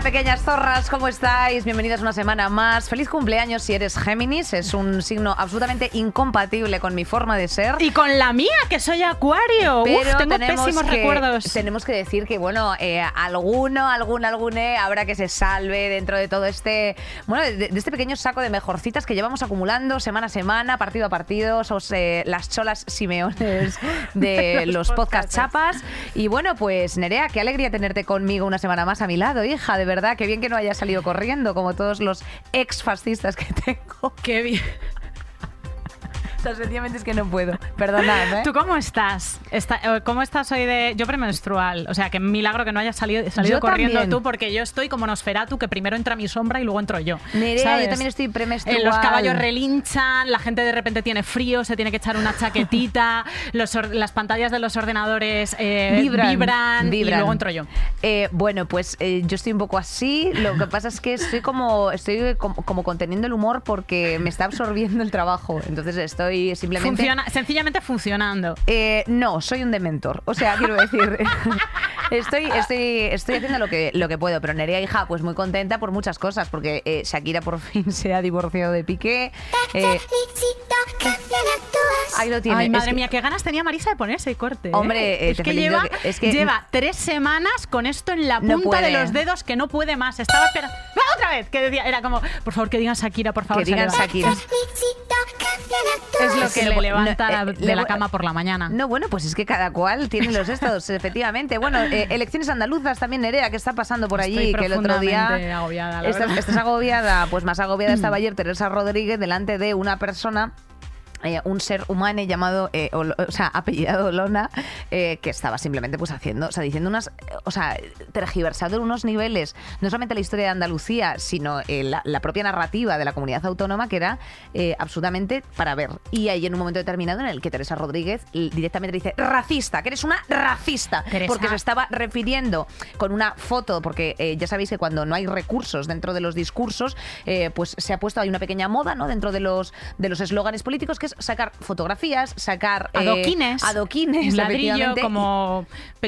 Hola pequeñas zorras, ¿cómo estáis? Bienvenidas una semana más. Feliz cumpleaños si eres Géminis, es un signo absolutamente incompatible con mi forma de ser. Y con la mía, que soy Acuario. Pero Uf, tengo pésimos que, recuerdos. Tenemos que decir que, bueno, eh, alguno, algún, algune habrá que se salve dentro de todo este, bueno, de, de este pequeño saco de mejorcitas que llevamos acumulando semana a semana, partido a partido, sos eh, las cholas simeones de los podcast chapas. Y bueno, pues Nerea, qué alegría tenerte conmigo una semana más a mi lado, hija, de verdad, qué bien que no hayas salido corriendo como todos los ex fascistas que tengo. Qué bien. O sea, sencillamente es que no puedo. Perdonad, ¿eh? ¿Tú cómo estás? Está- eh, ¿Cómo estás hoy de.? Yo premenstrual. O sea, que milagro que no hayas salido, salido Yo corriendo también. tú, porque yo estoy como Nosferatu, que primero entra mi sombra y luego entro yo. Nerea, ¿sabes? yo también estoy premenstrual. Eh, los caballos relinchan, la gente de repente tiene frío, se tiene que echar una chaquetita, los las pantallas de los ordenadores eh, Vibran, vibran, y luego entro yo. Eh, bueno, pues yo estoy un poco así. Lo que pasa es que estoy como estoy como, como conteniendo el humor porque me está absorbiendo el trabajo. Entonces estoy simplemente. Funciona, sencillamente funcionando. Eh, no, soy un dementor. O sea, quiero decir, estoy, estoy, estoy haciendo lo que, lo que puedo. Pero Nerea, hija, pues muy contenta por muchas cosas. Porque eh, Shakira por fin se ha divorciado de Piqué. Eh, ahí lo tiene. Ay, Es madre que- mía, qué ganas tenía Marisa de ponerse corte. ¿eh? Hombre, es que, lleva, que- es que- lleva tres semanas con esto en la No punta de los dedos que no puede más. Estaba esperando. ¡Ah, ¡Otra vez! Que decía, era como, por favor, que digan Shakira, por favor. Que digan. Shakira. Es lo que que le no- levanta no, eh, de le- la cama por la mañana. No, bueno, pues es que cada cual tiene los estados, efectivamente. Bueno, eh, elecciones andaluzas también, Nerea, ¿qué está pasando por allí? Estoy que el otro día. agobiada, la estás agobiada, pues más agobiada estaba ayer Teresa Rodríguez delante de una persona. Eh, un ser humano llamado, eh, o sea, apellidado Lona, eh, que estaba simplemente pues haciendo, o sea, diciendo unas, o sea, tergiversado en unos niveles, no solamente la historia de Andalucía, sino la, la propia narrativa de la comunidad autónoma, que era absolutamente para ver. Y hay en un momento determinado en el que Teresa Rodríguez directamente dice, racista, que eres una racista, Teresa. porque se estaba refiriendo con una foto, porque ya sabéis que cuando no hay recursos dentro de los discursos, pues se ha puesto, hay una pequeña moda, ¿no? Dentro de los de los eslóganes políticos, que sacar fotografías, sacar... eh, Adoquines. adoquines, ladrillo, como,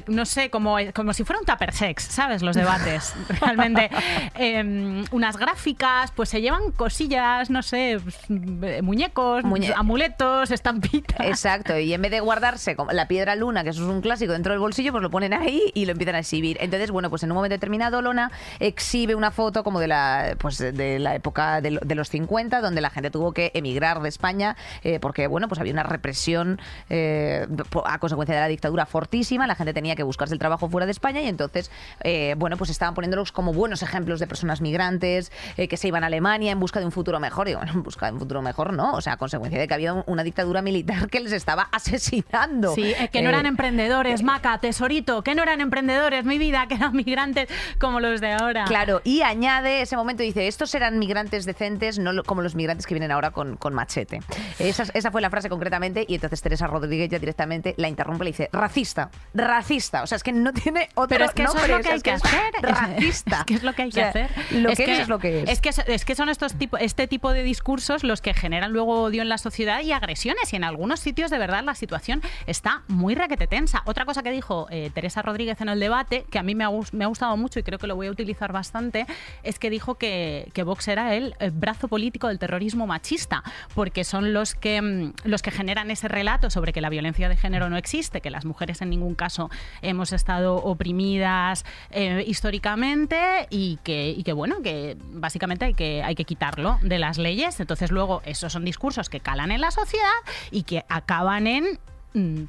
no sé, como, como si fuera un tupper sex, ¿sabes? Los debates. Realmente. Em, unas gráficas, pues se llevan cosillas, no sé, pues, eh, muñecos, Muñe- amuletos, estampitas. Exacto, y en vez de guardarse como la piedra luna, que eso es un clásico dentro del bolsillo, pues lo ponen ahí y lo empiezan a exhibir. Entonces, bueno, pues en un momento determinado Lona exhibe una foto como de la pues de la época de, lo- de los 50, donde la gente tuvo que emigrar de España eh, porque, bueno, pues había una represión eh, a consecuencia de la dictadura fortísima, la gente tenía que buscarse el trabajo fuera de España y entonces, eh, bueno, pues estaban poniéndolos como buenos ejemplos de personas migrantes eh, que se iban a Alemania en busca de un futuro mejor. Y bueno, en busca de un futuro mejor, no, o sea, a consecuencia de que había un- una dictadura militar que les estaba asesinando. Sí, eh, que no Eh, eran emprendedores, Maca, tesorito, que no eran emprendedores, mi vida, que eran migrantes como los de ahora. Claro, y añade ese momento, dice, estos eran migrantes decentes, no como los migrantes que vienen ahora con, con machete. Esa, esa fue la frase concretamente y entonces Teresa Rodríguez ya directamente la interrumpe y le dice, racista, racista. O sea, es que no tiene otro Pero es que eso es lo que hay es que es hacer. Racista. Es que es lo que hay que hacer. Lo que, eres es lo que es. Es que, es que son estos tipo, este tipo de discursos los que generan luego odio en la sociedad y agresiones. Y en algunos sitios, de verdad, la situación está muy requete tensa. Otra cosa que dijo eh, Teresa Rodríguez en el debate, que a mí me ha, gus- me ha gustado mucho y creo que lo voy a utilizar bastante, es que dijo que, que Vox era el, brazo político del terrorismo machista, porque son los que, mm, los que generan ese relato sobre que la violencia de género no existe, que las mujeres en ningún caso hemos estado oprimidas eh, históricamente y que, y que, bueno, que básicamente hay que, hay que quitarlo de las leyes. Entonces luego esos son discursos que calan en la sociedad y que acaban en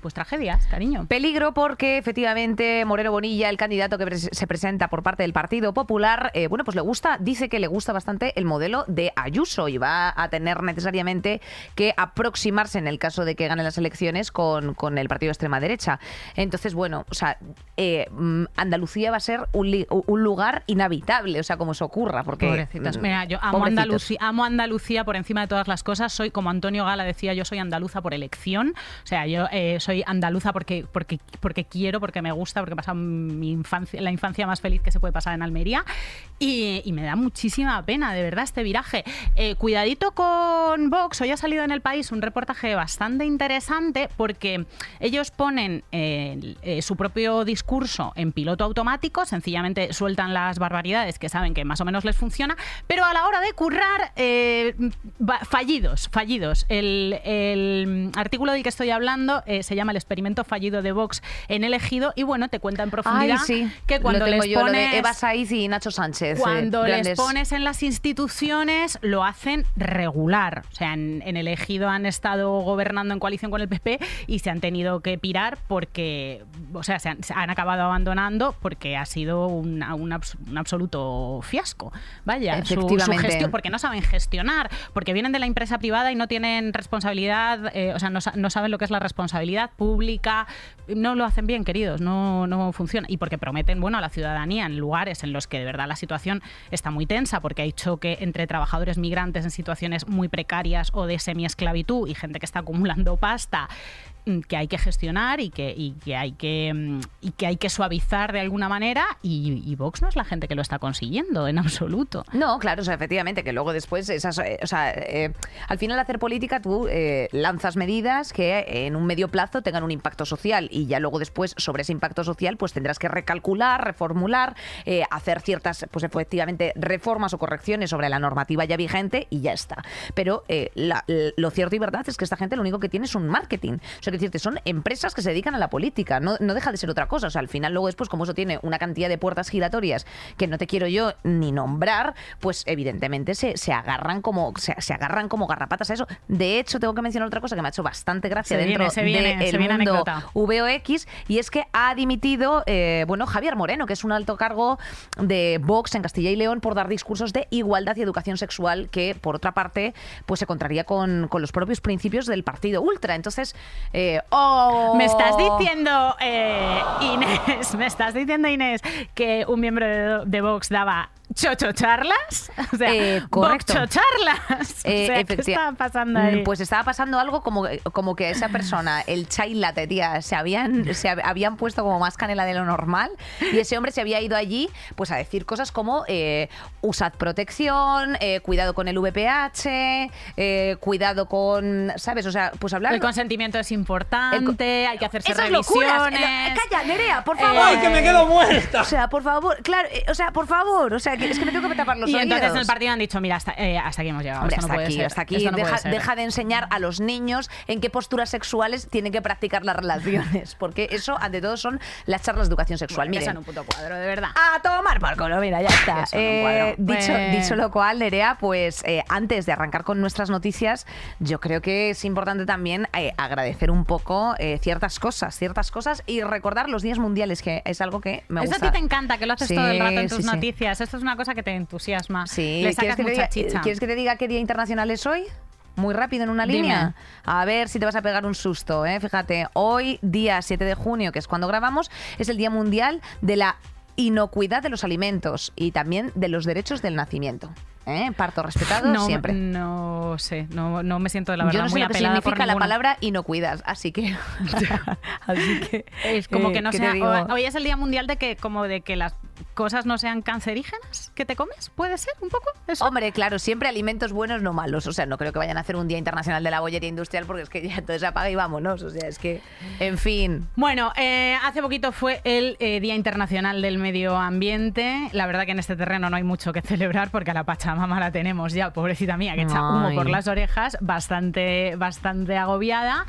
pues tragedias, cariño. Peligro porque efectivamente Moreno Bonilla, el candidato que se presenta por parte del Partido Popular, eh, bueno, pues le gusta, dice que le gusta bastante el modelo de Ayuso y va a tener necesariamente que aproximarse en el caso de que gane las elecciones con, con el partido de extrema derecha. Entonces, bueno, o sea, eh, mm, Andalucía va a ser un, lugar inhabitable, o sea, como se ocurra, porque Pobrecitos. mm, Mira, yo amo pobrecitos. Andalucía, amo Andalucía por encima de todas las cosas. Soy como Antonio Gala decía, yo soy andaluza por elección. O sea, yo eh, soy andaluza porque, porque, quiero, porque me gusta, porque pasa mi infancia, la infancia más feliz que se puede pasar en Almería. Y, me da muchísima pena, de verdad, este viraje. Eh, cuidadito con Vox. Hoy ha salido en el país un reportaje bastante interesante porque ellos ponen eh, su propio discurso en piloto automático, sencillamente sueltan las barbaridades que saben que más o menos les funciona, pero a la hora de currar, fallidos, fallidos. El, el artículo del que estoy hablando eh, se llama El experimento fallido de Vox en el ejido y bueno, te cuenta en profundidad Ay, sí. que cuando les yo, pones... de Eva Saiz y Nacho Sánchez. eh, Cuando les grandes- pones en las instituciones, lo hacen regular. O sea, en, en el ejido han estado gobernando en coalición con el PP y se han tenido que pirar porque, o sea, se han, se han acabado abandonando porque ha sido una- un, abs- un absoluto fiasco. Vaya, su- su, Efectivamente. gestión, porque no saben gestionar, porque vienen de la empresa privada y no tienen responsabilidad, eh, o sea, no saben lo que es la responsabilidad pública, no lo hacen bien, queridos, no, no funciona. Y porque prometen, bueno, a la ciudadanía en lugares en los que de verdad la situación está muy tensa, porque hay choque entre trabajadores migrantes en situaciones muy precarias o de semiesclavitud y gente que está acumulando pasta que hay que gestionar y que, y que hay que mm, y que hay que suavizar de alguna manera y, Vox no es la gente que lo está consiguiendo en absoluto. No, claro, o sea, efectivamente, que luego después, esas, eh, o sea, eh, al final hacer política tú eh, lanzas medidas que en un medio plazo tengan un impacto social y ya luego después sobre ese impacto social pues tendrás que recalcular, reformular, eh, hacer ciertas, pues efectivamente, reformas o correcciones sobre la normativa ya vigente y ya está. Pero la- lo cierto y verdad es que esta gente lo único que tiene es un marketing. Que decirte, son empresas que se dedican a la política, no, no deja de ser otra cosa. O sea, al final luego después, como eso tiene una cantidad de puertas giratorias que no te quiero yo ni nombrar, pues evidentemente se, se agarran como se, se agarran como garrapatas a eso. De hecho, tengo que mencionar otra cosa que me ha hecho bastante gracia Se dentro del se viene mundo anécdota. VOX y es que ha dimitido eh, bueno Javier Moreno, que es un alto cargo de Vox en Castilla y León por dar discursos de igualdad y educación sexual que por otra parte pues se contraría con, con los propios principios del partido ultra. Entonces, eh, ¡oh! Me estás diciendo, eh, Inés, me estás diciendo, Inés, que un miembro de, de Vox daba chochocharlas? O sea, Eh, correcto. Voxocharlas. Eh, o sea, ¿qué estaba pasando ahí? Mm, Pues estaba pasando algo como, como que esa persona, el chai latte, tía, se habían, se hab- habían puesto como más canela de lo normal y ese hombre se había ido allí pues a decir cosas como eh, usad protección, eh, cuidado con el VPH, eh, cuidado con, ¿sabes? O sea, pues hablar... el consentimiento es importante, hay que hacerse Esas revisiones. locuras. Eh, Calla, Nerea, por Eh, favor. ¡Ay, que me quedo muerta! O sea, por favor, claro, eh, o sea, por favor, o sea, que es que me tengo que tapar los y oídos. entonces en el partido han dicho, mira, hasta, eh, hasta aquí hemos llegado. Hombre, esto no hasta puede aquí, ser, hasta aquí. esto no puede deja, ser". deja de enseñar a los niños en qué posturas sexuales tienen que practicar las relaciones, porque eso, ante todo, son las charlas de educación sexual. Bueno, Miren, son un puto cuadro, de verdad. a tomar por culo, mira, ya está. Eh, dicho, Pues- dicho lo cual, Nerea, pues eh, antes de arrancar con nuestras noticias, yo creo que es importante también eh, agradecer un poco ciertas cosas, ciertas cosas y recordar los días mundiales, que es algo que me Eso gusta. a ti te encanta, que lo haces Sí, todo el rato en tus sí. noticias. Esto es una cosa que te entusiasma. Sí, Le ¿quieres sacas que, te mucha diga, chicha. ¿quieres que te diga qué día internacional es hoy? Muy rápido en una Dime. línea. A ver si te vas a pegar un susto, ¿eh? Fíjate, hoy, día 7 de junio, que es cuando grabamos, es el Día Mundial de la Inocuidad de los Alimentos y también de los derechos del nacimiento. ¿Eh? Parto respetado no, siempre. No sé, no, no me siento la verdad Yo no sé muy lo que apelada por significa la ninguna. palabra inocuidad, así que. así que. Es como eh, que no ¿qué te sea. digo? o- Hoy es el día mundial de que, como de que las cosas no sean cancerígenas que te comes. ¿Puede ser un poco eso? Hombre, claro, siempre alimentos buenos, no malos. O sea, no creo que vayan a hacer un Día Internacional de la Bollería Industrial porque es que ya todo se apaga y vámonos. O sea, es que. En fin. Bueno, eh, hace poquito fue el eh, Día Internacional del Medio Ambiente. La verdad que en este terreno no hay mucho que celebrar porque a la Pachamama la tenemos ya, pobrecita mía, que echa humo Ay. por las orejas, bastante, bastante agobiada.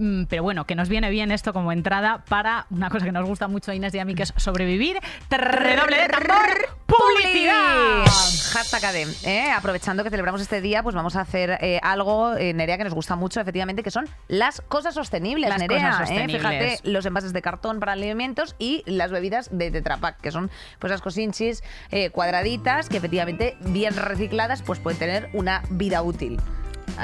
Mm, Pero bueno, que nos viene bien esto como entrada para una cosa que nos gusta mucho a Inés y a mí, que es sobrevivir. Redoble de tambor, publicidad. Hashtag ADEM. ¿eh? Aprovechando que celebramos este día, pues vamos a hacer eh, algo, eh, Nerea, que nos gusta mucho, efectivamente, que son las cosas sostenibles, Las Nerea. cosas ¿eh? sostenibles. Fíjate, los envases de cartón para alimentos y las bebidas de Tetra Pak, que son pues las cosinchis eh, cuadraditas que efectivamente, bien recicladas, pues pueden tener una vida útil.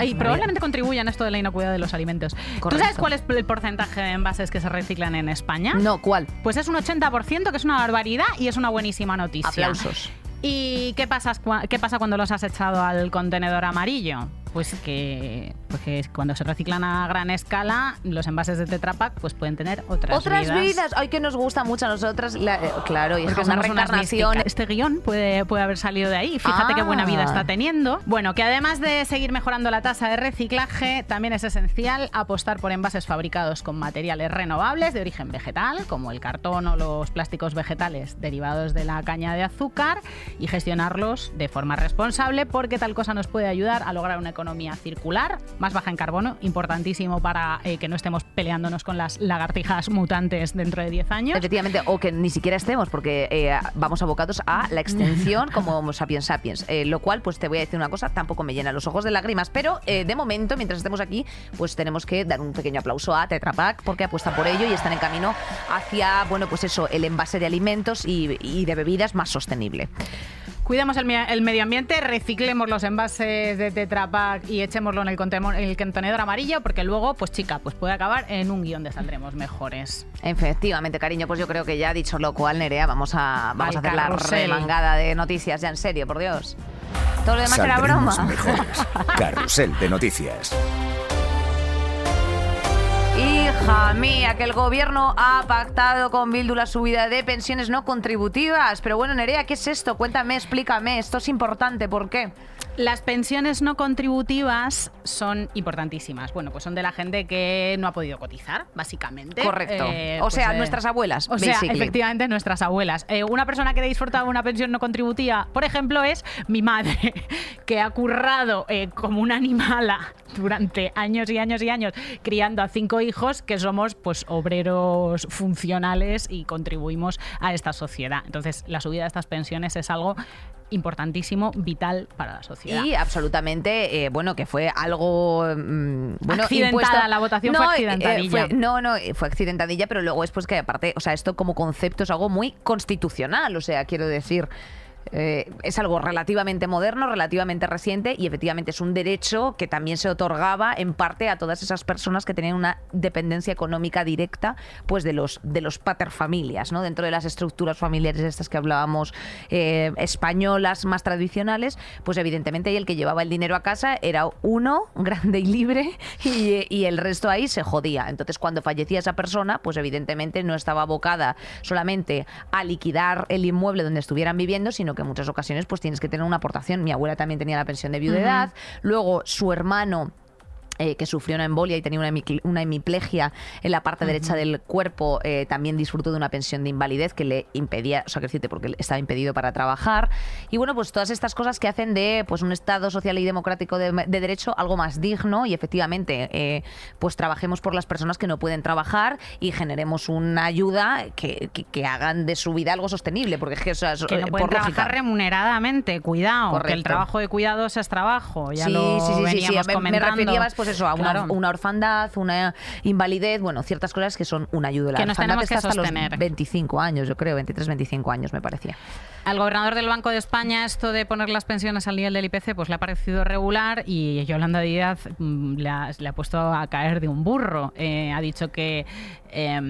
Y probablemente contribuyan a esto de la inocuidad de los alimentos. ¿Tú sabes cuál es el porcentaje de envases que se reciclan en España? No, ¿cuál? Pues es un 80%, que es una barbaridad y es una buenísima noticia. Aplausos. ¿Y qué pasa cuando los has echado al contenedor amarillo? Pues que, pues que cuando se reciclan a gran escala, los envases de Tetra Pak pues pueden tener otras, Otras vidas. Ay, que nos gusta mucho a nosotras. la- eh, claro, y es que Porque es una reencarnación. Este guion puede, puede haber salido de ahí. Fíjate qué buena vida Ah. está teniendo. Bueno, que además de seguir mejorando la tasa de reciclaje, también es esencial apostar por envases fabricados con materiales renovables de origen vegetal, como el cartón o los plásticos vegetales derivados de la caña de azúcar, y gestionarlos de forma responsable, porque tal cosa nos puede ayudar a lograr una economía circular, más baja en carbono, importantísimo para eh, que no estemos peleándonos con las lagartijas mutantes dentro de 10 años. Efectivamente, o que ni siquiera estemos, porque eh, vamos abocados a la extensión como Homo sapiens sapiens. Eh, lo cual, pues te voy a decir una cosa, tampoco me llena los ojos de lágrimas, pero eh, de momento, mientras estemos aquí, pues tenemos que dar un pequeño aplauso a Tetra Pak porque apuesta por ello y están en camino hacia, bueno, pues eso, el envase de alimentos y, y de bebidas más sostenible. Cuidemos el, me- el medio ambiente, reciclemos los envases de Tetra Pak y echémoslo en el, el contenedor amarillo, porque luego, pues chica, pues puede acabar en un guion de saldremos mejores. Efectivamente, cariño, pues yo creo que ya dicho lo cual, Nerea, vamos a, vamos Al a hacer la remangada de noticias ya en serio, por Dios. Todo lo demás era broma. mejores. Carrusel de noticias. Mía, que el gobierno ha pactado con Bildu la subida de pensiones no contributivas. Pero bueno, Nerea, ¿qué es esto? Cuéntame, explícame. Esto es importante, ¿por qué? Las pensiones no contributivas son importantísimas. Bueno, pues son de la gente que no ha podido cotizar, básicamente. Correcto. Eh, o pues, sea, eh, nuestras abuelas. O sea, efectivamente, nuestras abuelas. Eh, una persona que disfruta de una pensión no contributiva, por ejemplo, es mi madre, que ha currado como una animala durante años y años y años, criando a cinco hijos que somos pues obreros funcionales y contribuimos a esta sociedad. Entonces, la subida de estas pensiones es algo importantísimo, vital para la sociedad. Y absolutamente, eh, bueno, que fue algo. mm, bueno, Accidentada, impuesto- la votación fue eh, accidentadilla. fue- no, no, eh, fue accidentadilla, pero luego es pues que aparte, o sea, esto como concepto es algo muy constitucional, o sea, quiero decir. Eh, es algo relativamente moderno, relativamente reciente y efectivamente es un derecho que también se otorgaba en parte a todas esas personas que tenían una dependencia económica directa pues de los de los paterfamilias, ¿no? Dentro de las estructuras familiares estas que hablábamos eh, españolas más tradicionales, pues evidentemente ahí el que llevaba el dinero a casa era uno, grande y libre, y, y el resto ahí se jodía. Entonces cuando fallecía esa persona, pues evidentemente no estaba abocada solamente a liquidar el inmueble donde estuvieran viviendo, sino que en muchas ocasiones pues tienes que tener una aportación. Mi abuela también tenía la pensión de viudedad, luego su hermano eh, que sufrió una embolia y tenía una, una hemiplegia en la parte derecha del cuerpo, eh, también disfrutó de una pensión de invalidez que le impedía, o sea, que decirte, porque estaba impedido para trabajar. Y bueno, pues todas estas cosas que hacen de pues un Estado social y democrático de, de derecho algo más digno y efectivamente, eh, pues trabajemos por las personas que no pueden trabajar y generemos una ayuda que, que- que hagan de su vida algo sostenible, porque es que, o sea, que no eh, pueden lógica. trabajar remuneradamente, cuidado, que el Correcto. trabajo de cuidados es trabajo, ya sí, lo sí, sí, sí, sí, veníamos Me, me comentando. refería más, pues eso, a una, Claro. una orfandad, una invalidez, bueno, ciertas cosas que son una ayuda. La Que nos tenemos que hasta sostener. los 25 años, yo creo, 23, 25 años me parecía. Al gobernador del Banco de España esto de poner las pensiones al nivel del IPC pues le ha parecido regular y Yolanda Díaz mm, le ha, le ha puesto a caer de un burro. Eh, ha dicho que eh,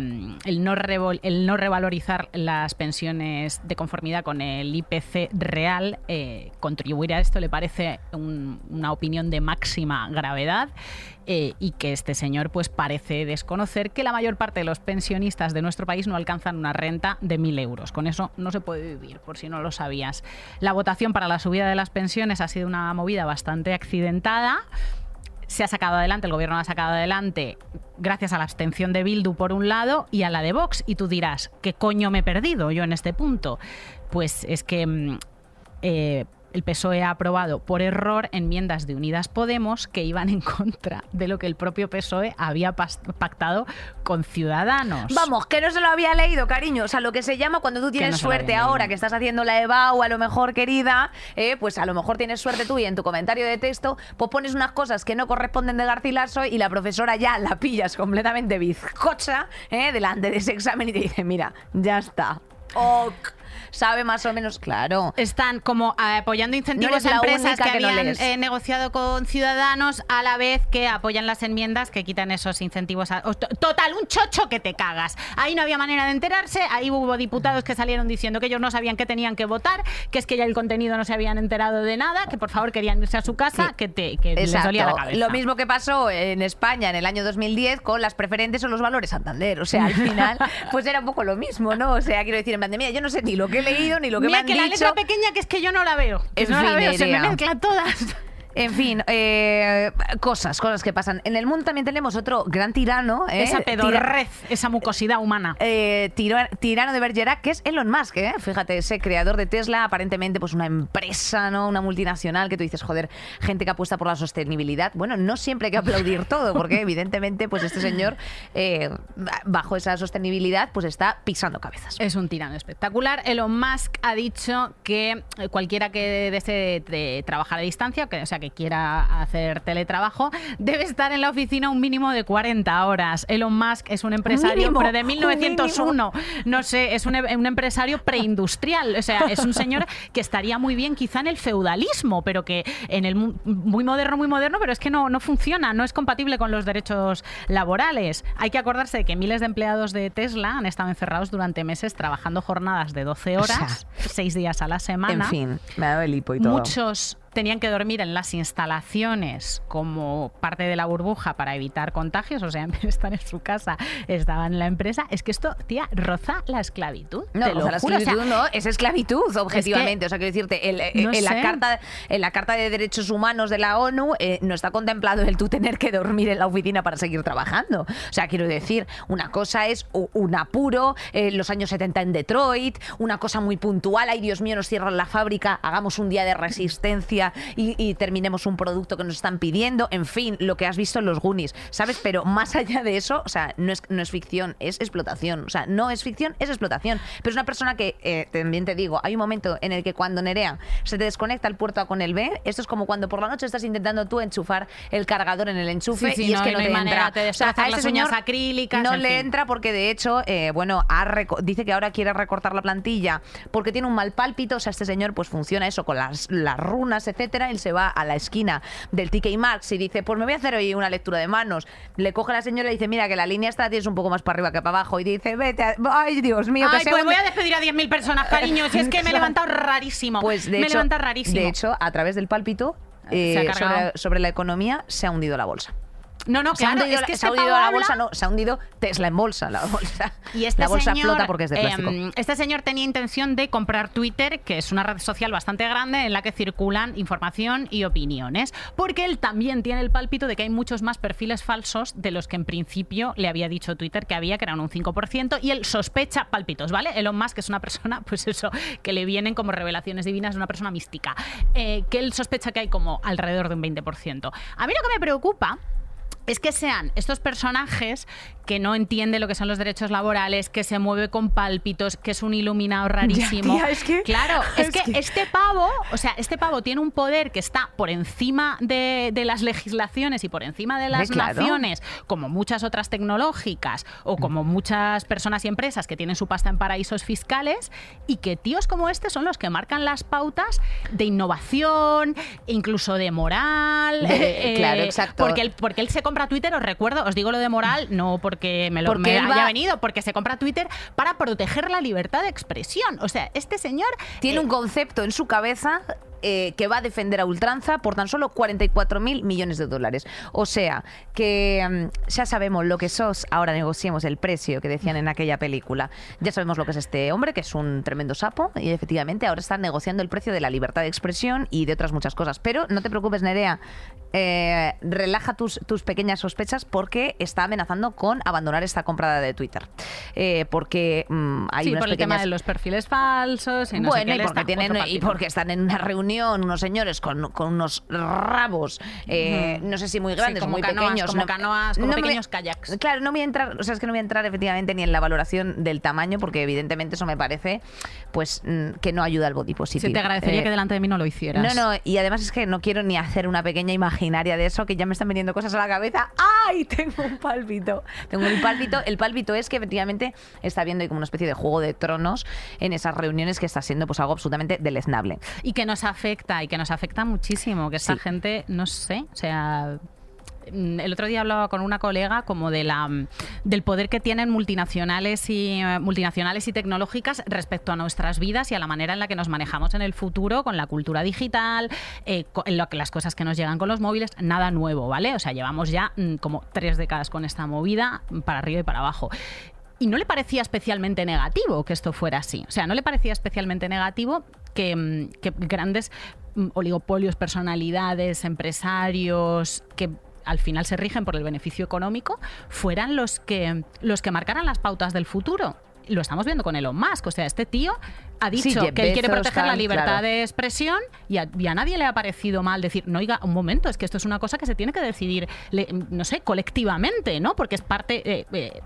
el, no revalorizar las pensiones de conformidad con el IPC real eh, contribuirá a esto le parece un- una opinión de máxima gravedad eh, y que este señor pues parece desconocer que la mayor parte de los pensionistas de nuestro país no alcanzan una renta de 1.000 euros. Con eso no se puede vivir, por si no lo sabías. La votación para la subida de las pensiones ha sido una movida bastante accidentada. Se ha sacado adelante, el gobierno ha sacado adelante gracias a la abstención de Bildu por un lado y a la de Vox. Y tú dirás, ¿qué coño me he perdido yo en este punto? Pues es que mm, eh, el PSOE ha aprobado por error enmiendas de Unidas Podemos que iban en contra de lo que el propio PSOE había pactado con Ciudadanos. Vamos, que no se lo había leído, cariño. O sea, lo que se llama cuando tú tienes no suerte ahora leído. que estás haciendo la EBAU, a lo mejor, querida, eh, pues a lo mejor tienes suerte tú y en tu comentario de texto, pues pones unas cosas que no corresponden de Garcilaso y la profesora ya la pillas completamente bizcocha eh, delante de ese examen y te dice, mira, ya está. Ok. Sabe más o menos, claro. Están como eh, apoyando incentivos a empresas que, que habían eh, negociado con ciudadanos a la vez que apoyan las enmiendas que quitan esos incentivos. a- Total, un chocho que te cagas. Ahí no había manera de enterarse, ahí hubo diputados que salieron diciendo que ellos no sabían que tenían que votar, que es que ya el contenido no se habían enterado de nada, que por favor querían irse a su casa, Sí. que, te, que les Exacto. dolía la cabeza. Lo mismo que pasó en España en el año 2010 con las preferentes o los valores Santander. O sea, al final, pues era un poco lo mismo, ¿no? O sea, quiero decir, en plan de, mira, yo no sé ni lo que he leído ni lo que Mira me han que la dicho. letra pequeña que es que yo no la veo. Que no la veo, se me mezclan todas. En fin, eh, cosas, cosas que pasan. En el mundo también tenemos otro gran tirano. ¿eh? Esa Tira- pedorrez, esa mucosidad humana. eh, tiro- tirano de Bergerac, que es Elon Musk, ¿eh? fíjate, ese creador de Tesla, aparentemente pues una empresa, ¿no? Una multinacional que tú dices, joder, gente que apuesta por la sostenibilidad. Bueno, no siempre hay que aplaudir todo, porque evidentemente pues este señor, bajo esa sostenibilidad, pues está pisando cabezas. Es un tirano espectacular. Elon Musk ha dicho que cualquiera que desee de trabajar a distancia, que, o sea, que quiera hacer teletrabajo, debe estar en la oficina un mínimo de 40 horas. Elon Musk es un empresario Mínimo, pero de un 1901. No sé, es un, un empresario preindustrial. O sea, es un señor que estaría muy bien quizá en el feudalismo, pero que en el mu- muy moderno, muy moderno, pero es que no, no funciona, no es compatible con los derechos laborales. Hay que acordarse de que miles de empleados de Tesla han estado encerrados durante meses trabajando jornadas de 12 O horas, seis días a la semana. En fin, me ha dado el hipo y todo. Muchos tenían que dormir en las instalaciones como parte de la burbuja para evitar contagios, o sea, en vez de estar en su casa, estaban en la empresa. Es que esto, tía, roza la esclavitud. No, te lo o sea, la juro. O sea, esclavitud no, es esclavitud, objetivamente. o sea, quiero decirte, el- no en, la carta, en la Carta de Derechos Humanos de la ONU eh, no está contemplado el tú tener que dormir en la oficina para seguir trabajando. O sea, quiero decir, una cosa es un apuro, eh, los años 70 en Detroit, una cosa muy puntual, ay Dios mío, nos cierran la fábrica, hagamos un día de resistencia y, y terminemos un producto que nos están pidiendo, en fin, lo que has visto en los Goonies, ¿sabes? Pero más allá de eso, o sea, no es, no es ficción, es explotación. O sea, no es ficción, es explotación. Pero es una persona que, eh, también te digo, hay un momento en el que cuando Nerea se te desconecta el puerto A con el B, esto es como cuando por la noche estás intentando tú enchufar el cargador en el enchufe Sí, sí, y es no, que no te manera, entra. te O sea, a las uñas acrílicas, No en le fin. entra porque de hecho, eh, bueno, ha dice que ahora quiere recortar la plantilla porque tiene un mal pálpito. O sea, este señor pues funciona eso con las, las runas, etcétera. Él se va a la esquina del TK Maxx y dice, pues me voy a hacer hoy una lectura de manos. Le coge a la señora y dice, mira que la línea esta la tienes un poco más para arriba que para abajo. Y dice, vete, a- ay Dios mío, que Ay, pues voy a despedir a 10.000 personas, cariño. Si es que me he levantado rarísimo. Pues de me he hecho, rarísimo. de hecho, a través del pálpito eh, sobre la economía se ha hundido la bolsa. No, no, se ha claro, hundido, es que se ha este hundido pavo la bolsa, no, se ha hundido Tesla en bolsa, la bolsa. Y este la bolsa señor, flota porque es de plástico. em, este señor tenía intención de comprar Twitter, que es una red social bastante grande en la que circulan información y opiniones, porque él también tiene el pálpito de que hay muchos más perfiles falsos de los que en principio le había dicho Twitter que había, que eran un 5%, y él sospecha pálpitos, ¿vale? Elon Musk es una persona, pues eso, que le vienen como revelaciones divinas, una persona mística, eh, que él sospecha que hay como alrededor de un 20%. A mí lo que me preocupa es que sean estos personajes que no entiende lo que son los derechos laborales, que se mueve con pálpitos, que es un iluminado rarísimo. tía, es que- claro, es, es que, que- este pavo, o sea, este pavo tiene un poder que está por encima de, de las legislaciones y por encima de las Eh, claro. naciones, como muchas otras tecnológicas o como muchas personas y empresas que tienen su pasta en paraísos fiscales y que tíos como este son los que marcan las pautas de innovación, incluso de moral. De- claro, exacto. Porque él, porque él se compra Twitter, os recuerdo, os digo lo de moral, no porque me lo Porque me haya va- venido, porque se compra Twitter para proteger la libertad de expresión. O sea, este señor Tiene eh, un concepto en su cabeza eh, que va a defender a ultranza por tan solo 44 mil millones de dólares. O sea, que mm, ya sabemos lo que sos, ahora negociemos el precio que decían en aquella película. Ya sabemos lo que es este hombre, que es un tremendo sapo, y efectivamente ahora están negociando el precio de la libertad de expresión y de otras muchas cosas. Pero no te preocupes, Nerea, eh, relaja tus, tus pequeñas sospechas porque está amenazando con abandonar esta comprada de Twitter. Eh, porque mm, hay sí, unas por el tema de los perfiles falsos y no sé bueno, qué, y tienen, porque están en una reunión unos señores con, con unos rabos, eh, no sé si muy Sí, grandes como muy canoas, pequeños. como no- canoas, como pequeños kayaks. Claro, no voy a entrar, o sea, es que no voy a entrar efectivamente ni en la valoración del tamaño, porque evidentemente eso me parece pues mm, que no ayuda al body positive. Sí, te agradecería Eh, que delante de mí no lo hicieras. no, no, y además es que no quiero ni hacer una pequeña imaginaria de eso, que ya me están viniendo cosas a la cabeza. ¡Ay! Tengo un pálpito. Tengo un pálpito. El pálpito es que efectivamente está viendo ahí como una especie de juego de tronos en esas reuniones que está siendo pues algo absolutamente deleznable. Y que nos afecta, y que nos afecta muchísimo, que esta Sí. gente, no sé, o sea mm, el otro día hablaba con una colega como de la mm, del poder que tienen multinacionales y eh, multinacionales y tecnológicas respecto a nuestras vidas y a la manera en la que nos manejamos en el futuro con la cultura digital, eh, lo que las cosas que nos llegan con los móviles, nada nuevo, ¿vale? O sea, llevamos ya mm, como tres décadas con esta movida para arriba y para abajo. Y no le parecía especialmente negativo que esto fuera así. O sea, no le parecía especialmente negativo que, mm, que grandes mm, oligopolios, personalidades, empresarios que al final se rigen por el beneficio económico, fueran los que, los que marcaran las pautas del futuro. Lo estamos viendo con Elon Musk. O sea, este tío ha dicho que él quiere proteger la libertad claro. de expresión y a, y a nadie le ha parecido mal decir, no, oiga, un momento, es que esto es una cosa que se tiene que decidir, le- no sé, colectivamente, ¿no? Porque es parte... eh, eh,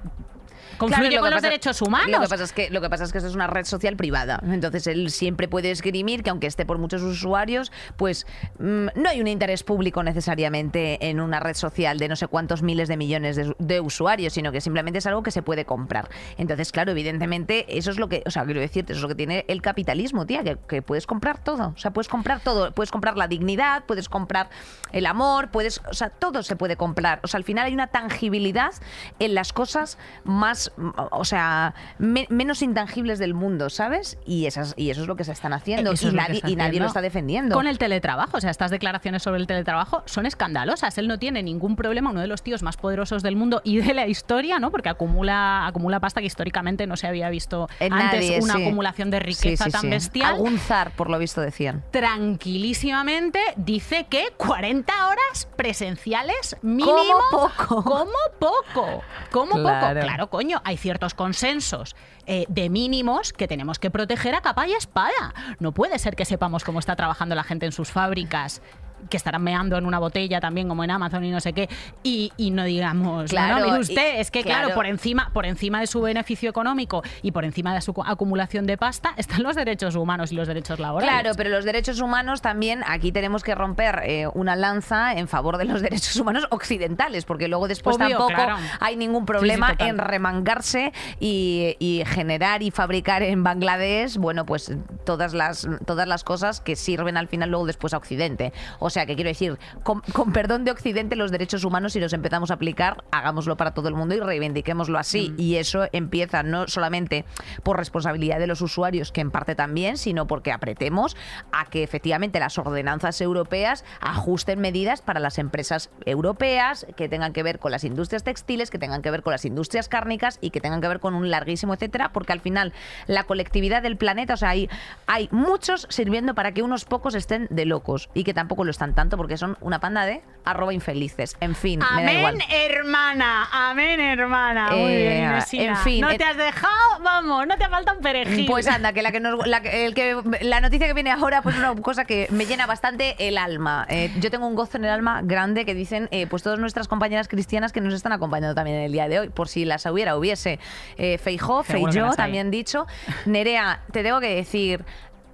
confluye Claro, lo con que los pasa- derechos humanos. Lo que pasa es que lo que pasa es que esto es una red social privada. Entonces él siempre puede esgrimir que aunque esté por muchos usuarios, pues mm, no hay un interés público necesariamente en una red social de no sé cuántos miles de millones de, de usuarios, sino que simplemente es algo que se puede comprar. Entonces, claro, evidentemente eso es lo que, o sea, quiero decirte, eso es lo que tiene el capitalismo, tía, que, que puedes comprar todo. O sea, puedes comprar todo. Puedes comprar la dignidad, puedes comprar el amor, puedes, o sea, todo se puede comprar. O sea, al final hay una tangibilidad en las cosas más, o sea, me- menos intangibles del mundo, ¿sabes? Y, esas, y eso es lo que se están haciendo. Eso y, es nadie, y nadie lo está defendiendo. Con el teletrabajo, o sea, estas declaraciones sobre el teletrabajo son escandalosas. Él no tiene ningún problema, uno de los tíos más poderosos del mundo y de la historia, ¿no? Porque acumula, acumula pasta que históricamente no se había visto En antes, nadie, una sí. acumulación de riqueza sí, tan bestial. Algún zar, por lo visto, decían. Tranquilísimamente dice que 40 horas presenciales mínimo. poco. Como poco. Como Claro. poco. Claro, coño, hay ciertos consensos eh, de mínimos que tenemos que proteger a capa y espada. No puede ser que sepamos cómo está trabajando la gente en sus fábricas que estarán meando en una botella también como en Amazon y no sé qué y, y no digamos Claro, no, y- usted es que claro, claro. por encima por encima de su beneficio económico y por encima de su cu- acumulación de pasta están los derechos humanos y los derechos laborales Claro, pero los derechos humanos también, aquí tenemos que romper eh, una lanza en favor de los derechos humanos occidentales, porque luego después Obvio, tampoco claro. hay ningún Sí, sí, problema en remangarse y, y generar y fabricar en Bangladesh, bueno, pues todas las, todas las cosas que sirven al final luego después a Occidente. O sea, que quiero decir, con, con perdón de Occidente, los derechos humanos, si los empezamos a aplicar, hagámoslo para todo el mundo y reivindiquémoslo así. Mm. Y eso empieza no solamente por responsabilidad de los usuarios, que en parte también, sino porque apretemos a que efectivamente las ordenanzas europeas ajusten medidas para las empresas europeas que tengan que ver con las industrias textiles, que tengan que ver con las industrias cárnicas y que tengan que ver con un larguísimo etcétera, porque al final la colectividad del planeta, o sea, hay, hay muchos sirviendo para que unos pocos estén de locos y que tampoco lo están tanto porque son una panda de arroba infelices. En fin, me da igual. Amén, hermana. Amén, hermana. Muy Eh, bien, Inesina. en fin, No eh, te has dejado, vamos, no te falta un perejil. Pues anda, que la que nos, la, el que, la noticia que viene ahora, pues es una cosa que me llena bastante el alma. Eh, yo tengo un gozo en el alma grande que dicen, eh, pues todas nuestras compañeras cristianas que nos están acompañando también en el día de hoy, por si las hubiera, hubiese. Eh, Feijó, Feijó, también dicho. Nerea, te tengo que decir.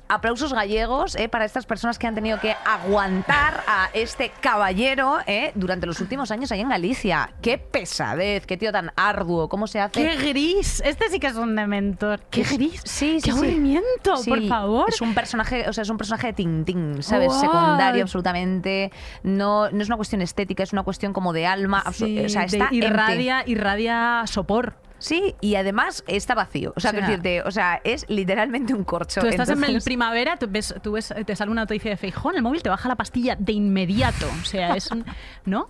Aplausos gallegos eh, para estas personas que han tenido que aguantar a este caballero eh, durante los últimos años ahí en Galicia. Qué pesadez, qué tío tan arduo, cómo se hace. Qué gris. Este sí que es un dementor. Qué gris. Sí, sí, Qué sí. aburrimiento, Sí, por favor. Es un personaje, o sea, es un personaje de Tintín, ¿sabes? Secundario absolutamente. No, no es una cuestión estética, es una cuestión como de alma. Sí, o sea, de- está empty. irradia, irradia sopor. Sí, y además está vacío. O sea, O sea, quiero decirte, o sea, es literalmente un corcho. Tú estás en Entonces- primavera, tú ves, tú ves, te sale una noticia de Feijón, el móvil te baja la pastilla de inmediato. O sea, es un. ¿No?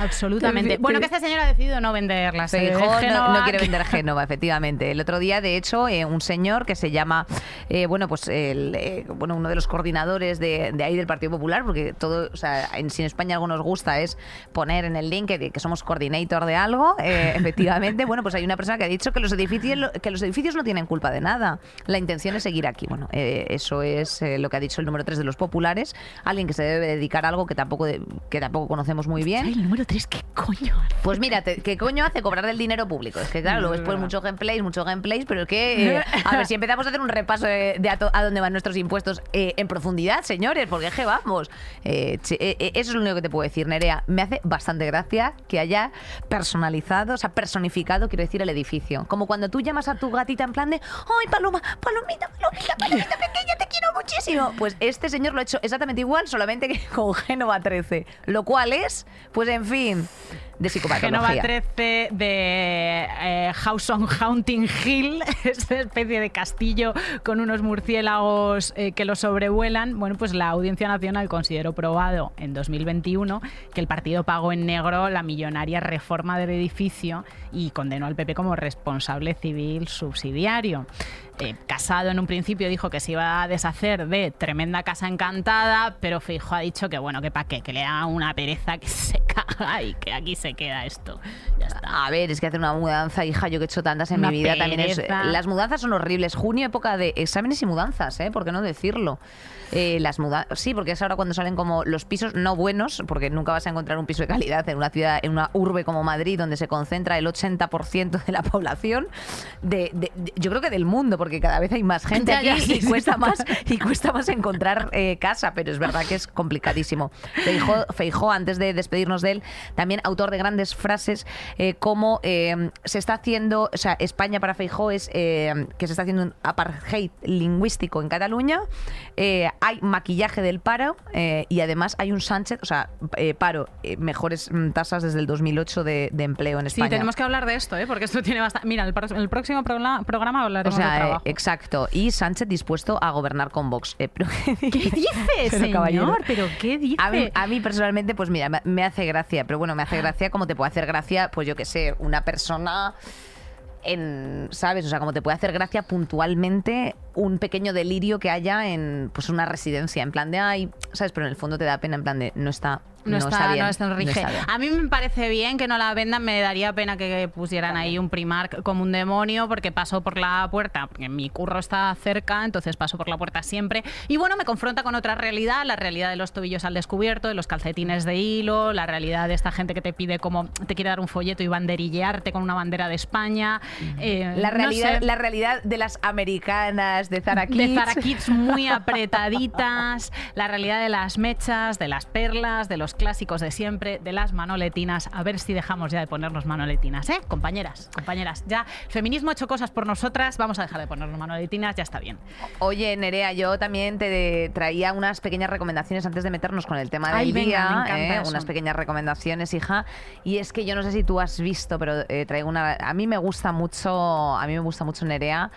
Absolutamente. Te- Bueno, que este señor ha decidido no vender la sede de Feijóo no, no quiere vender Génova, efectivamente. El otro día, de hecho, eh, un señor que se llama, eh, bueno, pues el, eh, bueno, uno de los coordinadores de, de ahí del Partido Popular, porque todo, o sea, en, si en España algo nos gusta es poner en el link que, que somos coordinator de algo, eh, efectivamente, bueno, pues hay una persona que ha dicho que los edificios que los edificios no tienen culpa de nada. La intención es seguir aquí. Bueno, eh, eso es eh, lo que ha dicho el número 3 de los populares, alguien que se debe dedicar a algo que tampoco de- que tampoco conocemos muy bien. Número 3, ¿qué coño hace? Pues mira, te- ¿qué coño hace cobrar del dinero público? Es que claro, luego después muchos gameplays, muchos gameplays, pero es que, eh, a ver, si empezamos a hacer un repaso de, de a, to- a dónde van nuestros impuestos eh, en profundidad, señores, porque es que vamos. Che- eh, eso es lo único que te puedo decir, Nerea. Me hace bastante gracia que haya personalizado, o sea, personificado, quiero decir, el edificio. Como cuando tú llamas a tu gatita en plan de, ¡ay, paloma, palomita, palomita, palomita pequeña, te quiero muchísimo! Pues este señor lo ha hecho exactamente igual, solamente que con Génova 13. Lo cual es, pues en fin, de psicopatología. Genova 13 de eh, House on Haunting Hill, esa especie de castillo con unos murciélagos eh, que lo sobrevuelan. Bueno, pues la Audiencia Nacional consideró probado en 2021 que el partido pagó en negro la millonaria reforma del edificio y condenó al PP como responsable civil subsidiario. Eh, Casado en un principio dijo que se iba a deshacer de tremenda casa encantada, pero Feijóo ha dicho que bueno, que para qué, que le da una pereza que se caga y que aquí se queda esto. Ya está. A ver, es que hacer una mudanza, hija, yo que he hecho tantas en Una mi vida también es. pereza. Las mudanzas son horribles. Junio, época de exámenes y mudanzas, ¿eh? ¿Por qué no decirlo? Eh, las mudanzas. Sí, porque es ahora cuando salen como los pisos no buenos, porque nunca vas a encontrar un piso de calidad en una ciudad, en una urbe como Madrid, donde se concentra el 80% de la población. De, de- de- yo creo que del mundo, porque cada vez hay más gente Ya, aquí ya, sí, y sí, cuesta más y cuesta más encontrar eh, casa, pero es verdad que es complicadísimo. Feijó, Feijó, antes de despedirnos de él, también autor de grandes frases eh, como se está haciendo, o sea, España para Feijó es que se está haciendo un apartheid lingüístico en Cataluña, eh, hay maquillaje del paro eh, y además hay un Sánchez, o sea, eh, paro, eh, mejores mm, tasas desde el 2008 de, de empleo en Sí, España. tenemos que hablar de esto, porque esto tiene bastante... Mira, el, el próximo programa, programa o hablaremos de sea, trabajo. exacto. Y Sánchez dispuesto a gobernar con Vox. Pero- ¿Qué dice, Pero, caballero. ¿Pero qué dice? A mí, a mí personalmente, pues mira, me, me hace gracia, pero bueno, me hace gracia como te puede hacer gracia, pues yo que sé, una persona en, ¿sabes? O sea, como te puede hacer gracia puntualmente un pequeño delirio que haya en pues una residencia, en plan de, ay, ¿sabes? Pero en el fondo te da pena, en plan de, no está, No, está, bien. no está rige. está bien. A mí me parece bien que no la vendan, me daría pena que pusieran ahí un Primark como un demonio porque paso por la puerta, porque mi curro está cerca, entonces paso por la puerta siempre. Y bueno, me confronta con otra realidad, la realidad de los tobillos al descubierto, de los calcetines de hilo, la realidad de esta gente que te pide como te quiere dar un folleto y banderillearte con una bandera de España. Eh, La realidad, sé. la realidad de las americanas de Zara Kids. De Zara Kids muy apretaditas, la realidad de las mechas, de las perlas, de los clásicos de siempre, de las manoletinas. A ver si dejamos ya de ponernos manoletinas, ¿eh? Compañeras, compañeras. Ya, el feminismo ha hecho cosas por nosotras, vamos a dejar de ponernos manoletinas, ya está bien. Oye, Nerea, yo también te traía unas pequeñas recomendaciones antes de meternos con el tema del Ay, venga, día. ¿eh? Unas pequeñas recomendaciones, hija. Y es que yo no sé si tú has visto, pero eh, traigo una. A mí me gusta mucho, a mí me gusta mucho Nerea.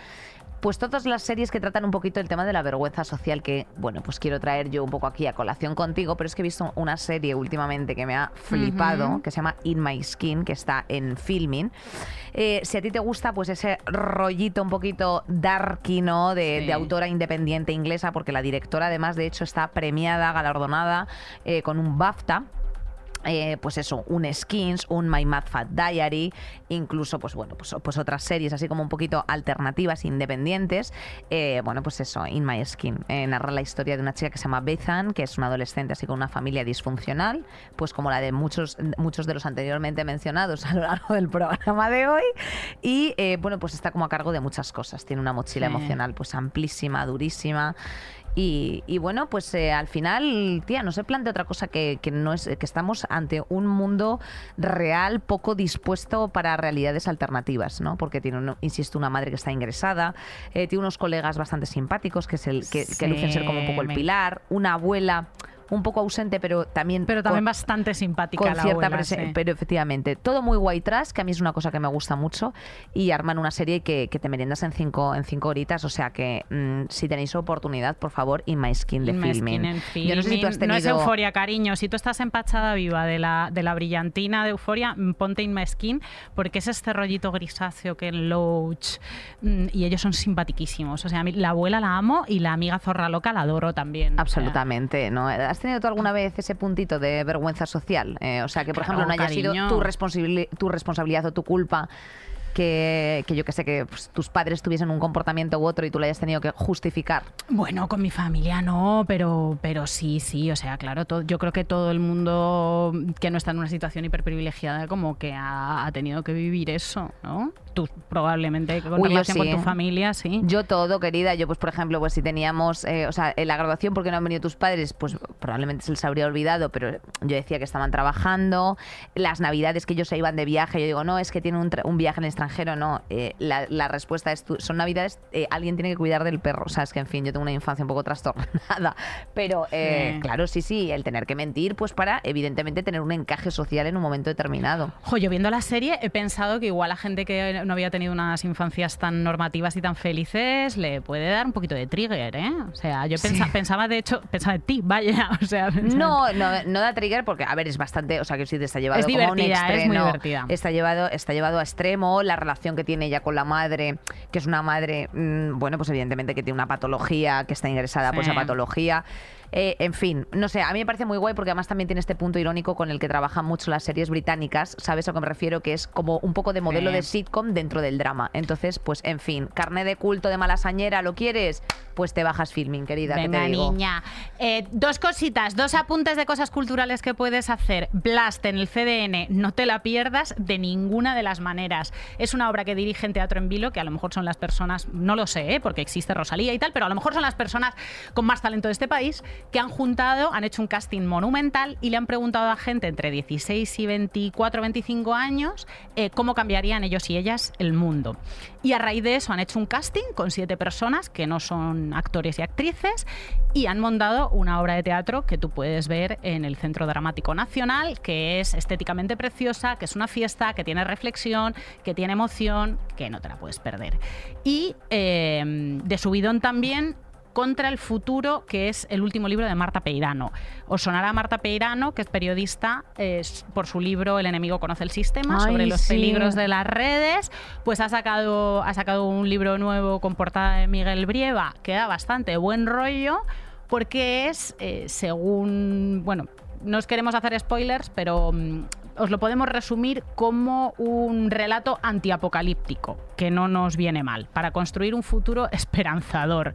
Pues todas las series que tratan un poquito el tema de la vergüenza social, que, bueno, pues quiero traer yo un poco aquí a colación contigo, pero es que he visto una serie últimamente que me ha flipado, que se llama In My Skin, que está en filming. Eh, si a ti te gusta, pues ese rollito un poquito darky, ¿no? De, Sí. de autora independiente inglesa, porque la directora, además, de hecho, está premiada, galardonada eh, con un BAFTA. Eh, pues eso, un Skins, un My Mad Fat Diary, incluso pues bueno, pues, pues otras series así como un poquito alternativas, independientes. Eh, bueno, pues eso, In My Skin, eh, narra la historia de una chica que se llama Bethan, que es una adolescente así con una familia disfuncional, pues como la de muchos, muchos de los anteriormente mencionados a lo largo del programa de hoy. Y bueno, pues está como a cargo de muchas cosas. Tiene una mochila Sí. emocional pues amplísima, durísima. Y, y bueno, pues eh, al final, tía, no se plantea otra cosa que, que no es que estamos ante un mundo real poco dispuesto para realidades alternativas, ¿no? Porque tiene, un- insisto, una madre que está ingresada, eh, tiene unos colegas bastante simpáticos que, es el, que, que lucen ser como un poco el Sí, me- pilar, una abuela un poco ausente, pero también Pero también con- bastante simpática con la cierta abuela, sí. pero efectivamente todo muy white trash que a mí es una cosa que me gusta mucho y arman una serie que, que te meriendas en cinco en cinco horitas o sea que mm, si tenéis oportunidad por favor In My Skin de filming Skin en yo no sé si tú has filming. No es euforia, cariño. Si tú estás empachada viva de la, de la brillantina de euforia, mm, ponte in my skin, porque es este rollito grisáceo que en Loach. mm, Y ellos son simpatiquísimos. O sea, a mí la abuela la amo y la amiga zorra loca la adoro también. O sea, Absolutamente, ¿no? ¿Has tenido tú alguna vez ese puntito de vergüenza social? Eh, o sea, que por Claro, ejemplo no haya sido tu, responsabili- tu responsabilidad o tu culpa que, que yo que sé, que pues, tus padres tuviesen un comportamiento u otro y tú lo hayas tenido que justificar. Bueno, con mi familia no, pero, pero sí, sí, o sea, claro, todo, yo creo que todo el mundo que no está en una situación hiperprivilegiada como que ha, ha tenido que vivir eso, ¿no? Tú probablemente con Uy, relación con tu familia, sí. Yo todo, querida. Yo, pues, por ejemplo, pues si teníamos, eh, o sea, en la graduación, porque no han venido tus padres? Pues probablemente se les habría olvidado, pero yo decía que estaban trabajando. Las navidades que ellos se iban de viaje, yo digo, no, es que tienen un, tra- un viaje en el extranjero, no. Eh, la, la respuesta es, tú- son navidades, eh, alguien tiene que cuidar del perro. O sea, es que, en fin, yo tengo una infancia un poco trastornada. Pero, eh, Sí. claro, sí, sí, el tener que mentir, pues para, evidentemente, tener un encaje social en un momento determinado. Jo, yo viendo la serie he pensado que igual a gente que no había tenido unas infancias tan normativas y tan felices le puede dar un poquito de trigger, ¿eh? O sea, yo pensa- pensaba, de hecho, pensaba en ti, vaya, o sea... No, no, no da trigger porque, a ver, es bastante, o sea, que sí te está llevado Es como a un divertida, es muy extremo. divertida. Está llevado, está llevado a extremo, la relación que tiene ella con la madre, que es una madre, mm, bueno, pues evidentemente que tiene una patología, que está ingresada por Sí. esa patología. Eh, en fin, no sé, a mí me parece muy guay porque además también tiene este punto irónico con el que trabajan mucho las series británicas, ¿sabes a que me refiero? Que es como un poco de modelo Sí. de sitcom dentro del drama. Entonces, pues, en fin, carne de culto de malasañera, ¿lo quieres? Pues te bajas filming, querida, que Venga, te digo. niña. Eh, dos cositas, dos apuntes de cosas culturales que puedes hacer. Blast en el CDN, no te la pierdas de ninguna de las maneras. Es una obra que dirige en Teatro en Vilo, que a lo mejor son las personas, no lo sé, ¿eh? porque existe Rosalía y tal, pero a lo mejor son las personas con más talento de este país que han juntado, han hecho un casting monumental y le han preguntado a gente entre 16 y 24, 25 años eh, cómo cambiarían ellos y ellas el mundo. Y a raíz de eso han hecho un casting con siete personas que no son actores y actrices y han montado una obra de teatro que tú puedes ver en el Centro Dramático Nacional, que es estéticamente preciosa, que es una fiesta, que tiene reflexión, que tiene emoción, que no te la puedes perder. Y eh, de subidón también contra el futuro, que es el último libro de Marta Peirano. Os sonará Marta Peirano, que es periodista, eh, por su libro El enemigo conoce el sistema, Ay, sobre los sí. peligros de las redes. Pues ha sacado, ha sacado un libro nuevo con portada de Miguel Brieva, que da bastante buen rollo, porque es, eh, según, bueno, no os queremos hacer spoilers, pero mm, os lo podemos resumir como un relato antiapocalíptico, que no nos viene mal, para construir un futuro esperanzador.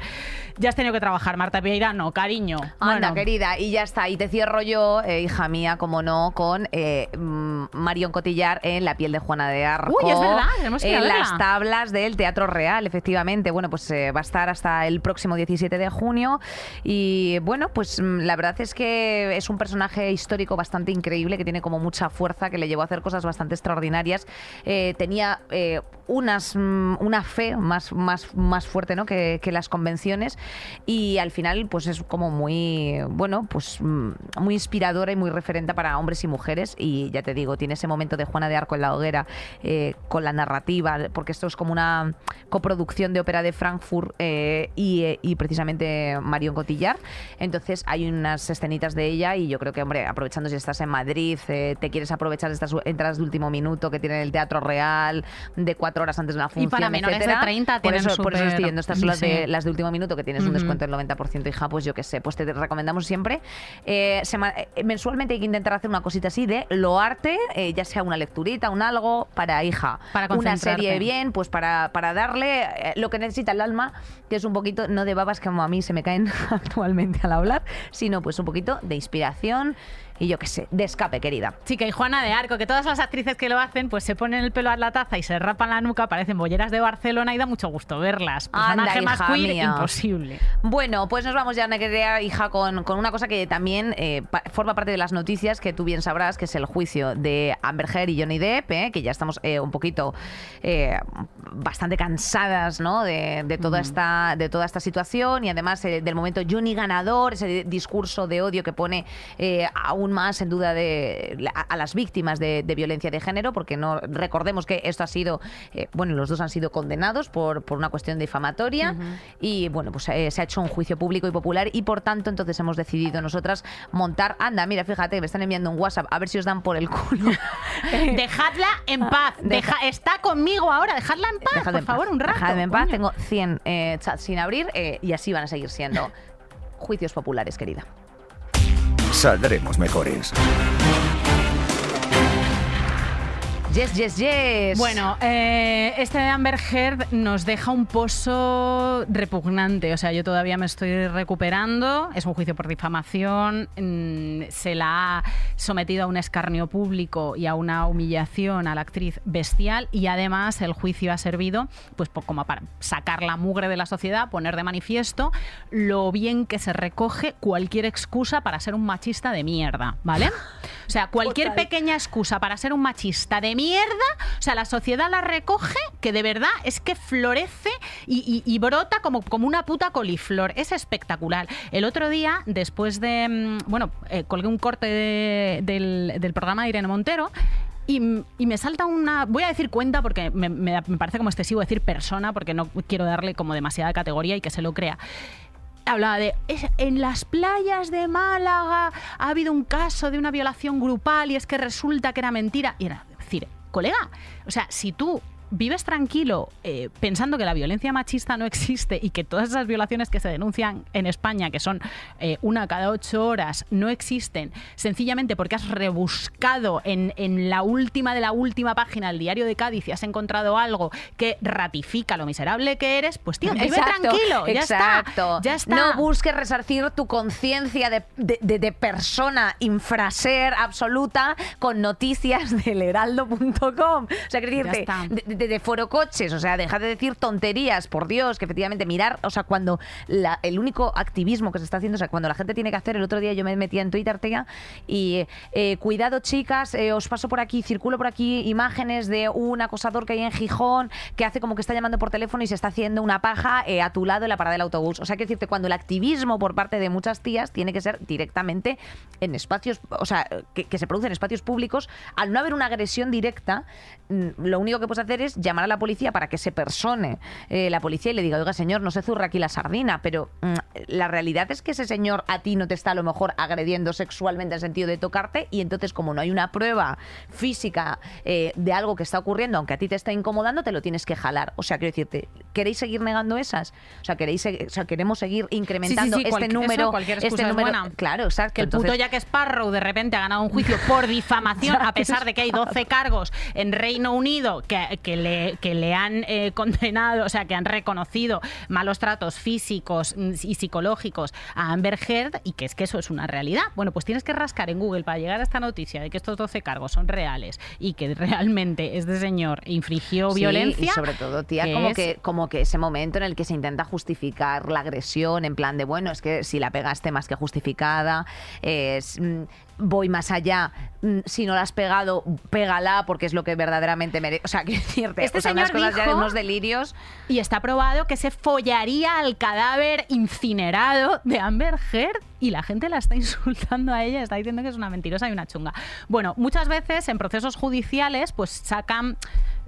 Ya has tenido que trabajar, Marta Peirano, cariño. Anda, Bueno, querida, y ya está. Y te cierro yo, eh, hija mía, como no, con eh, mm, Marion Cotillar en La piel de Juana de Arco. Uy, es verdad, tenemos que En verla. las tablas del Teatro Real, efectivamente. Bueno, pues eh, va a estar hasta el próximo 17 de junio. Y bueno, pues mm, la verdad es que es un personaje histórico bastante increíble, que tiene como mucha fuerza, que le llevó a hacer cosas bastante extraordinarias. Eh, tenía eh, unas, mm, una fe más, más, más fuerte ¿no? que, que las convenciones y al final pues es como muy bueno pues mm, muy inspiradora y muy referente para hombres y mujeres y ya te digo tiene ese momento de Juana de Arco en la hoguera eh, con la narrativa porque esto es como una coproducción de ópera de Frankfurt eh, y, eh, y precisamente Marion Cotillar entonces hay unas escenitas de ella y yo creo que hombre aprovechando si estás en Madrid eh, te quieres aprovechar de estas entradas de último minuto que tiene el Teatro Real de cuatro horas antes de una función para menores de etcétera. 30 por tienen eso, por eso estoy yendo estas son las sí. de, las de último minuto que tienes un descuento del 90% hija pues yo qué sé pues te recomendamos siempre eh, eh, mensualmente hay que intentar hacer una cosita así de loarte eh, ya sea una lecturita un algo para hija Para una serie bien pues para, para darle eh, lo que necesita el alma que es un poquito no de babas como a mí se me caen actualmente al hablar sino pues un poquito de inspiración y yo qué sé de escape querida Chica y Juana de Arco, que todas las actrices que lo hacen, pues se ponen el pelo a la taza y se rapan la nuca, parecen bolleras de Barcelona y da mucho gusto verlas. Anda, hija queer, mía. imposible. Bueno, pues nos vamos ya, querida hija, con, con una cosa que también eh, pa- forma parte de las noticias que tú bien sabrás, que es el juicio de Amber Heard y Johnny Depp, eh, que ya estamos eh, un poquito bastante cansadas ¿no? de, de toda esta, de toda esta situación y además del momento Johnny ganador, ese discurso de odio que pone eh, aún más en duda de, a, a las víctimas de, de violencia de género, porque no recordemos que esto ha sido, eh, bueno, los dos han sido condenados por, por una cuestión difamatoria y bueno, pues eh, se ha hecho un juicio público y popular y por tanto entonces hemos decidido nosotras montar, anda, mira, fíjate, me están enviando un WhatsApp, a ver si os dan por el culo. Dejadla en paz. Deja- Deja- está conmigo ahora. Dejadla en paz, por en favor, paz, un rato. Dejadme en paz, coño. tengo 100 eh, chats sin abrir eh, y así van a seguir siendo juicios populares, querida. Saldremos mejores. Yes, yes, yes. Bueno, eh, este de Amber Heard nos deja un pozo repugnante. O sea, yo todavía me estoy recuperando. Es un juicio por difamación. mm, Se la ha sometido a un escarnio público y a una humillación a la actriz bestial. Y además el juicio ha servido pues como para sacar la mugre de la sociedad, poner de manifiesto lo bien que se recoge cualquier excusa para ser un machista de mierda, ¿vale? O sea, cualquier Total. pequeña excusa para ser un machista de mierda, o sea, la sociedad la recoge, que de verdad es que florece y, brota como, como una puta coliflor. Es espectacular. El otro día, después de, mm, bueno, eh, colgué un corte de- del, programa de Irene Montero. Y, m- y me salta una, voy a decir cuenta porque me, parece como excesivo decir persona porque no quiero darle como demasiada categoría y que se lo crea hablaba de "Es- en las playas de Málaga ha habido un caso de una violación grupal y es que resulta que era mentira. Y era colega, o sea, si tú vives tranquilo eh, pensando que la violencia machista no existe y que todas esas violaciones que se denuncian en España, que son eh, una cada ocho horas, no existen, sencillamente porque has rebuscado en, en la última de la última página del diario de Cádiz y has encontrado algo que ratifica lo miserable que eres, pues tío, vive Exacto, tranquilo, ya exacto. está, ya está. No busques resarcir tu conciencia de, de- de- de persona infraser absoluta con noticias del heraldo.com. O sea, quiero decirte, de, de forocoches, o sea, deja de decir tonterías, por Dios, que efectivamente mirar, o sea, cuando el único activismo que se está haciendo, o sea, cuando la gente tiene que hacer, el otro día yo me metía en Twitter, Tía, y eh, cuidado chicas, eh, os paso por aquí, circulo por aquí imágenes de un acosador que hay en Gijón que hace como que está llamando por teléfono y se está haciendo una paja eh, a tu lado en la parada del autobús. O sea, que decirte, cuando el activismo por parte de muchas tías tiene que ser directamente en espacios, o sea, que, que se produce en espacios públicos, al no haber una agresión directa, mm, lo único que puedes hacer es llamar a la policía para que se persone eh, la policía y le diga, oiga señor, no se zurra aquí la sardina, pero mm, la realidad es que ese señor a ti no te está a lo mejor agrediendo sexualmente en el sentido de tocarte y entonces como no hay una prueba física eh, de algo que está ocurriendo, aunque a ti te está incomodando, te lo tienes que jalar. O sea, quiero decirte, ¿queréis seguir negando esas? O sea, queréis, o sea, queremos seguir incrementando sí, este eso, número, excusa este es número, buena. claro, exacto. Que el puto Entonces- Jack Sparrow de repente ha ganado un juicio por difamación, a pesar de que hay 12 cargos en Reino Unido que, que le, que le han eh, condenado, o sea, que han reconocido malos tratos físicos mm, y psicológicos a Amber Heard y que es que eso es una realidad. Bueno, pues tienes que rascar en Google para llegar a esta noticia de que estos 12 cargos son reales y que realmente este señor infringió Sí, violencia. Y sobre todo, tía, que como, es- que, como que ese momento en el que se intenta justificar la agresión, en plan de, bueno, es que si la pegaste más que justificada, es, mm, voy más allá, mm, si no la has pegado, pégala porque es lo que verdaderamente merece. O sea, quiero decirte, Este o sea, unas cosas ya de unos delirios. Y está probado que se follaría al cadáver incinerado de Amber Heard y la gente la está insultando a ella, está diciendo que es una mentirosa y una chunga. Bueno, muchas veces en procesos judiciales pues sacan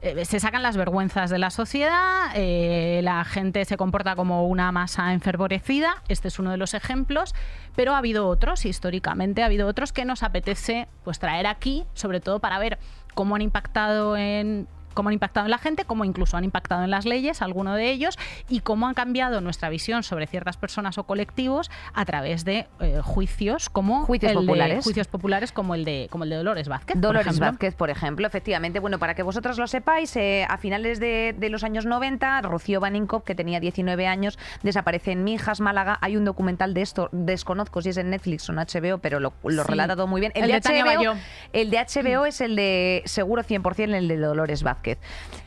eh, se sacan las vergüenzas de la sociedad, eh, la gente se comporta como una masa enfervorecida, este es uno de los ejemplos, pero ha habido otros, históricamente ha habido otros que nos apetece pues traer aquí, sobre todo para ver cómo han impactado en cómo han impactado en la gente, cómo incluso han impactado en las leyes, alguno de ellos, y cómo han cambiado nuestra visión sobre ciertas personas o colectivos a través de eh, juicios como Juicios el de- populares. juicios populares como el de como el de Dolores Vázquez. Dolores. Vázquez, por ejemplo, efectivamente. Bueno, para que vosotros lo sepáis, eh, a finales de, de los años 90, Rocío Baninkoff, que tenía 19 años, desaparece en Mijas, Málaga. Hay un documental de esto, desconozco si es en Netflix o en HBO, pero lo, lo Sí. relata todo muy bien. El de Tania HBO, el de HBO es el de, seguro 100%, el de Dolores Vázquez.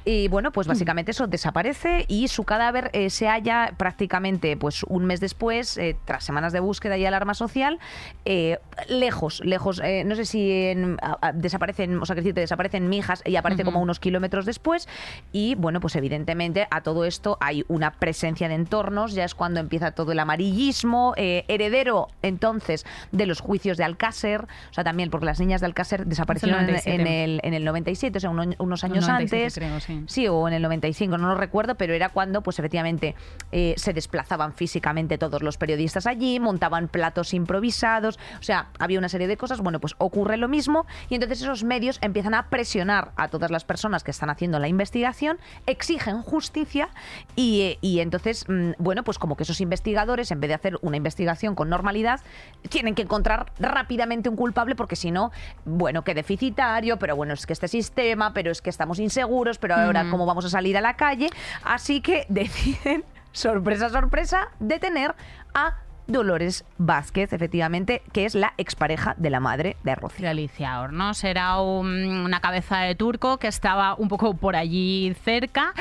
Y bueno, pues básicamente eso desaparece y su cadáver eh, se halla prácticamente pues un mes después, eh, tras semanas de búsqueda y alarma social, eh, lejos, lejos. no sé si en- a- a- desaparecen, o sea, que decirte, desaparecen Mijas y aparece como unos kilómetros después. Y bueno, pues evidentemente a todo esto hay una presencia de entornos, ya es cuando empieza todo el amarillismo, heredero entonces de los juicios de Alcácer, o sea, también porque las niñas de Alcácer desaparecieron en, 97. en el, en el 97, o sea, uno- unos años 97. Antes. creo, sí. Sí, o en el 95, no lo recuerdo, pero era cuando, pues efectivamente, eh, se desplazaban físicamente todos los periodistas allí, montaban platos improvisados, o sea, había una serie de cosas. Bueno, pues ocurre lo mismo y entonces esos medios empiezan a presionar a todas las personas que están haciendo la investigación, exigen justicia y, eh, y entonces, mm, bueno, pues como que esos investigadores, en vez de hacer una investigación con normalidad, tienen que encontrar rápidamente un culpable porque si no, bueno, que deficitario, pero bueno, es que este sistema, pero es que estamos inseguros, pero ahora cómo vamos a salir a la calle. Así que deciden, sorpresa, sorpresa, detener a Dolores Vázquez, efectivamente, que es la expareja de la madre de Rocío. de Alicia Hornos. Era un- una cabeza de turco que estaba un poco por allí cerca.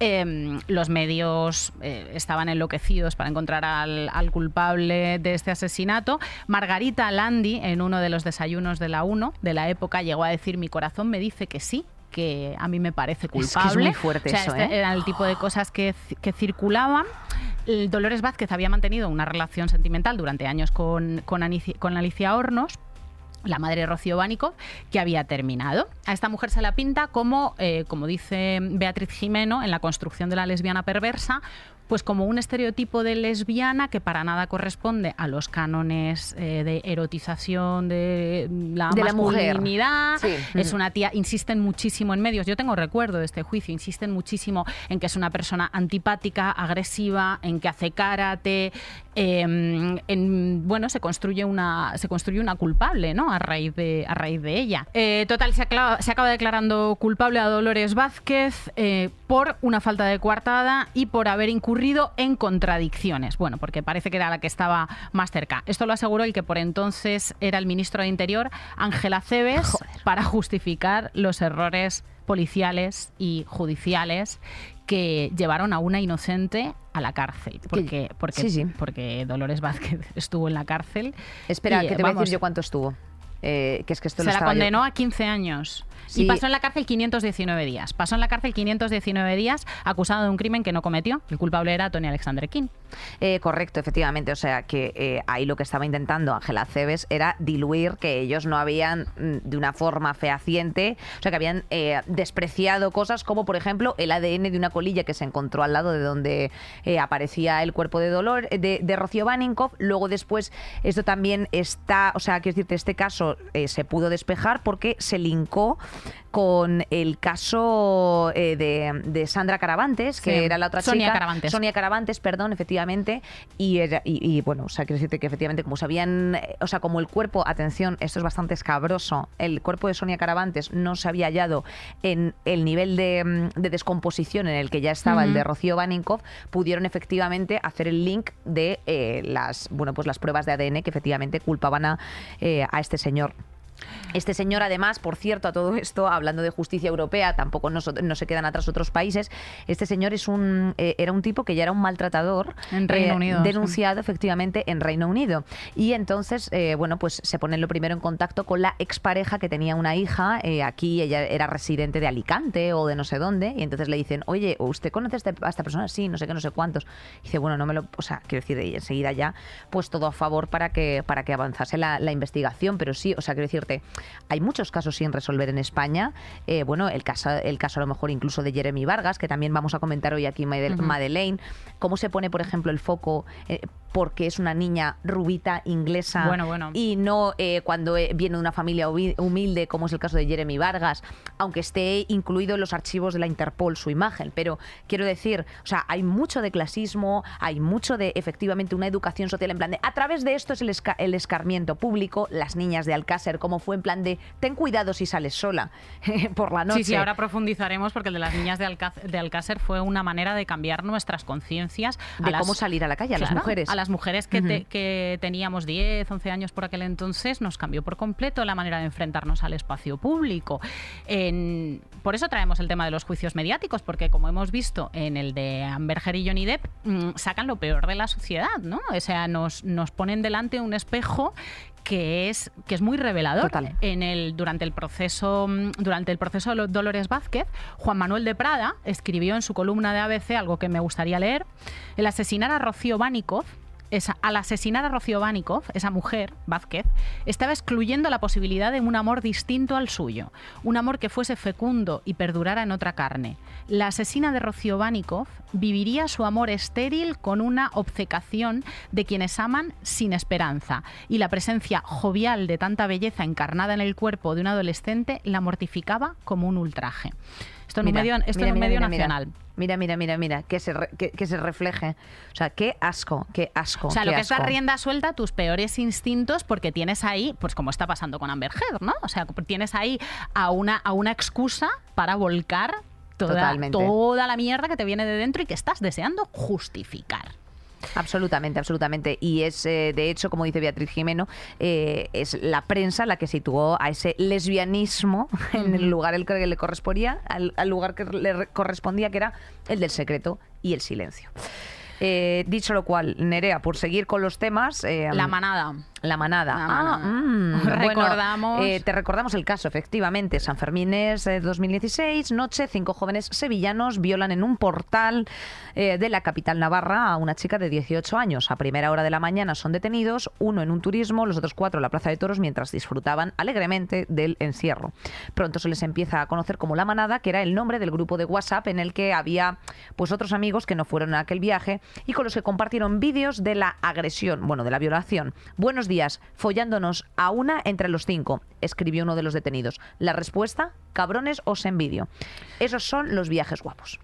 Eh, los medios eh, estaban enloquecidos para encontrar al, al culpable de este asesinato. Margarita Landi, en uno de los desayunos de la 1 de la época, llegó a decir: Mi corazón me dice que sí que a mí me parece que es culpable. muy fuerte O sea, eso, este ¿eh? era el tipo de cosas que, que circulaban. Dolores Vázquez había mantenido una relación sentimental durante años con, con, Anici- con Alicia Hornos la madre de Rocío Bánico, que había terminado. A esta mujer se la pinta como, eh, como dice Beatriz Jimeno en la construcción de la lesbiana perversa, pues como un estereotipo de lesbiana que para nada corresponde a los cánones eh, de erotización de la De la mujer. masculinidad. Sí. Es una tía, insisten muchísimo en medios. Yo tengo recuerdo de este juicio, insisten muchísimo en que es una persona antipática, agresiva, en que hace karate. eh, en, bueno, se construye una se construye una culpable, ¿no? A raíz de a raíz de ella. Eh, total, se acaba, se acaba declarando culpable a Dolores Vázquez eh, por una falta de coartada y por haber incurrido en contradicciones. Bueno, porque parece que era la que estaba más cerca. Esto lo aseguró el que por entonces era el ministro de Interior, Ángela Cebes, para justificar los errores policiales y judiciales que llevaron a una inocente a la cárcel. Porque, porque, sí, sí. porque Dolores Vázquez estuvo en la cárcel. Espera, y, que te voy a vamos, decir yo cuánto estuvo. Eh, que es que esto se lo la yo- condenó a 15 años. Sí. Y pasó en la cárcel 519 días. Pasó en la cárcel 519 días acusado de un crimen que no cometió. El culpable era Tony Alexander King. Eh, correcto, efectivamente. O sea, que eh, ahí lo que estaba intentando Ángela Cebes era diluir que ellos no habían, mm, de una forma fehaciente, o sea, que habían eh, despreciado cosas como, por ejemplo, el ADN de una colilla que se encontró al lado de donde eh, aparecía el cuerpo de dolor de, de Rocío Baninkoff. Luego, después, esto también está, o sea, quiero decirte, este caso se pudo despejar porque se linkó con el caso eh, de, de Sandra Caravantes, que Sí, era la otra Sonia chica. Caravantes. Sonia Caravantes, perdón, efectivamente. Y, era- y, y, bueno, o sea, quiero decirte que efectivamente, como sabían, o sea, como el cuerpo, atención, esto es bastante escabroso, el cuerpo de Sonia Caravantes no se había hallado en el nivel de, mm, de descomposición en el que ya estaba el de. Rocío Baninkoff, pudieron efectivamente hacer el link de eh, las, bueno, pues las pruebas de ADN que efectivamente culpaban a, eh, a este señor. Este señor, además, por cierto, a todo esto, hablando de justicia europea, tampoco no, se quedan atrás otros países. Este señor es un, eh, era un tipo que ya era un maltratador En Reino eh, Unido, sí. denunciado efectivamente en Reino Unido. Y entonces, eh, bueno, pues se ponen lo primero en contacto con la expareja que tenía una hija. aquí ella era residente de Alicante o de no sé dónde. Y entonces le dicen, oye, ¿usted conoce a este- a esta persona? Sí, no sé qué, no sé cuántos. Y dice, bueno, no me lo. O sea, quiero decir, y enseguida ya, pues todo a favor para que, para que avanzase la, la investigación. Pero sí, o sea, quiero decirte, hay muchos casos sin resolver en España. Eh, bueno, el caso, el caso a lo mejor incluso de Jeremy Vargas, que también vamos a comentar hoy aquí. Madeleine. ¿Cómo se pone, por ejemplo, el foco? eh, porque es una niña rubita inglesa Bueno, bueno. y no eh, cuando eh, viene de una familia humilde, como es el caso de Jeremy Vargas, aunque esté incluido en los archivos de la Interpol su imagen. Pero quiero decir, o sea, hay mucho de clasismo, hay mucho de efectivamente una educación social en plan de a través de esto es el, esca- el escarmiento público, las niñas de Alcácer, como fue en plan de ten cuidado si sales sola por la noche. Sí, sí, ahora profundizaremos porque el de las niñas de, Alcá- de Alcácer fue una manera de cambiar nuestras conciencias. a de las- cómo salir a la calle a las mujeres. A las mujeres que, te- Ujú. que teníamos 10, 11 años por aquel entonces, nos cambió por completo la manera de enfrentarnos al espacio público. En- por eso traemos el tema de los juicios mediáticos, porque como hemos visto en el de Amber Heard y Johnny Depp, mm, sacan lo peor de la sociedad, ¿no? O sea, nos, nos ponen delante un espejo que es, que es muy revelador. Total. En el, durante, el proceso, mm, durante el proceso de Lo- Dolores Vázquez, Juan Manuel de Prada escribió en su columna de ABC algo que me gustaría leer. El asesinar a Rocío Bánicoz esa- al asesinar a Rocío Vanikov, esa mujer, Vázquez, estaba excluyendo la posibilidad de un amor distinto al suyo, un amor que fuese fecundo y perdurara en otra carne. La asesina de Rocío Vanikov viviría su amor estéril con una obcecación de quienes aman sin esperanza, y la presencia jovial de tanta belleza encarnada en el cuerpo de un adolescente la mortificaba como un ultraje. Esto en un medio, esto mira, en un mira, medio nacional. Mira, mira, mira, mira, que se, re- que, que se refleje. O sea, qué asco, qué asco. O sea, lo que es dar asco. rienda suelta a tus peores instintos porque tienes ahí, pues como está pasando con Amber Heard, ¿no? O sea, tienes ahí a una, a una excusa para volcar toda, Totalmente. toda la mierda que te viene de dentro y que estás deseando justificar. Absolutamente, absolutamente. Y es, eh, de hecho, como dice Beatriz Jimeno, eh, es la prensa la que situó a ese lesbianismo en el lugar el que le correspondía, al, al lugar que le re- correspondía, que era el del secreto y el silencio. Eh, dicho lo cual, Nerea, por seguir con los temas. eh, La manada. La manada. La Ah, mm, bueno, Recordamos- eh, te recordamos el caso, efectivamente. San Fermín es eh, 2016, noche, cinco jóvenes sevillanos violan en un portal eh, de la capital navarra a una chica de 18 años. A primera hora de la mañana son detenidos, uno en un turismo, los otros cuatro en la Plaza de Toros, mientras disfrutaban alegremente del encierro. Pronto se les empieza a conocer como La Manada, que era el nombre del grupo de WhatsApp en el que había pues otros amigos que no fueron a aquel viaje y con los que compartieron vídeos de la agresión, bueno, de la violación. Buenos días, follándonos a una entre los cinco, escribió uno de los detenidos. La respuesta, cabrones os envidio. Esos son los viajes guapos.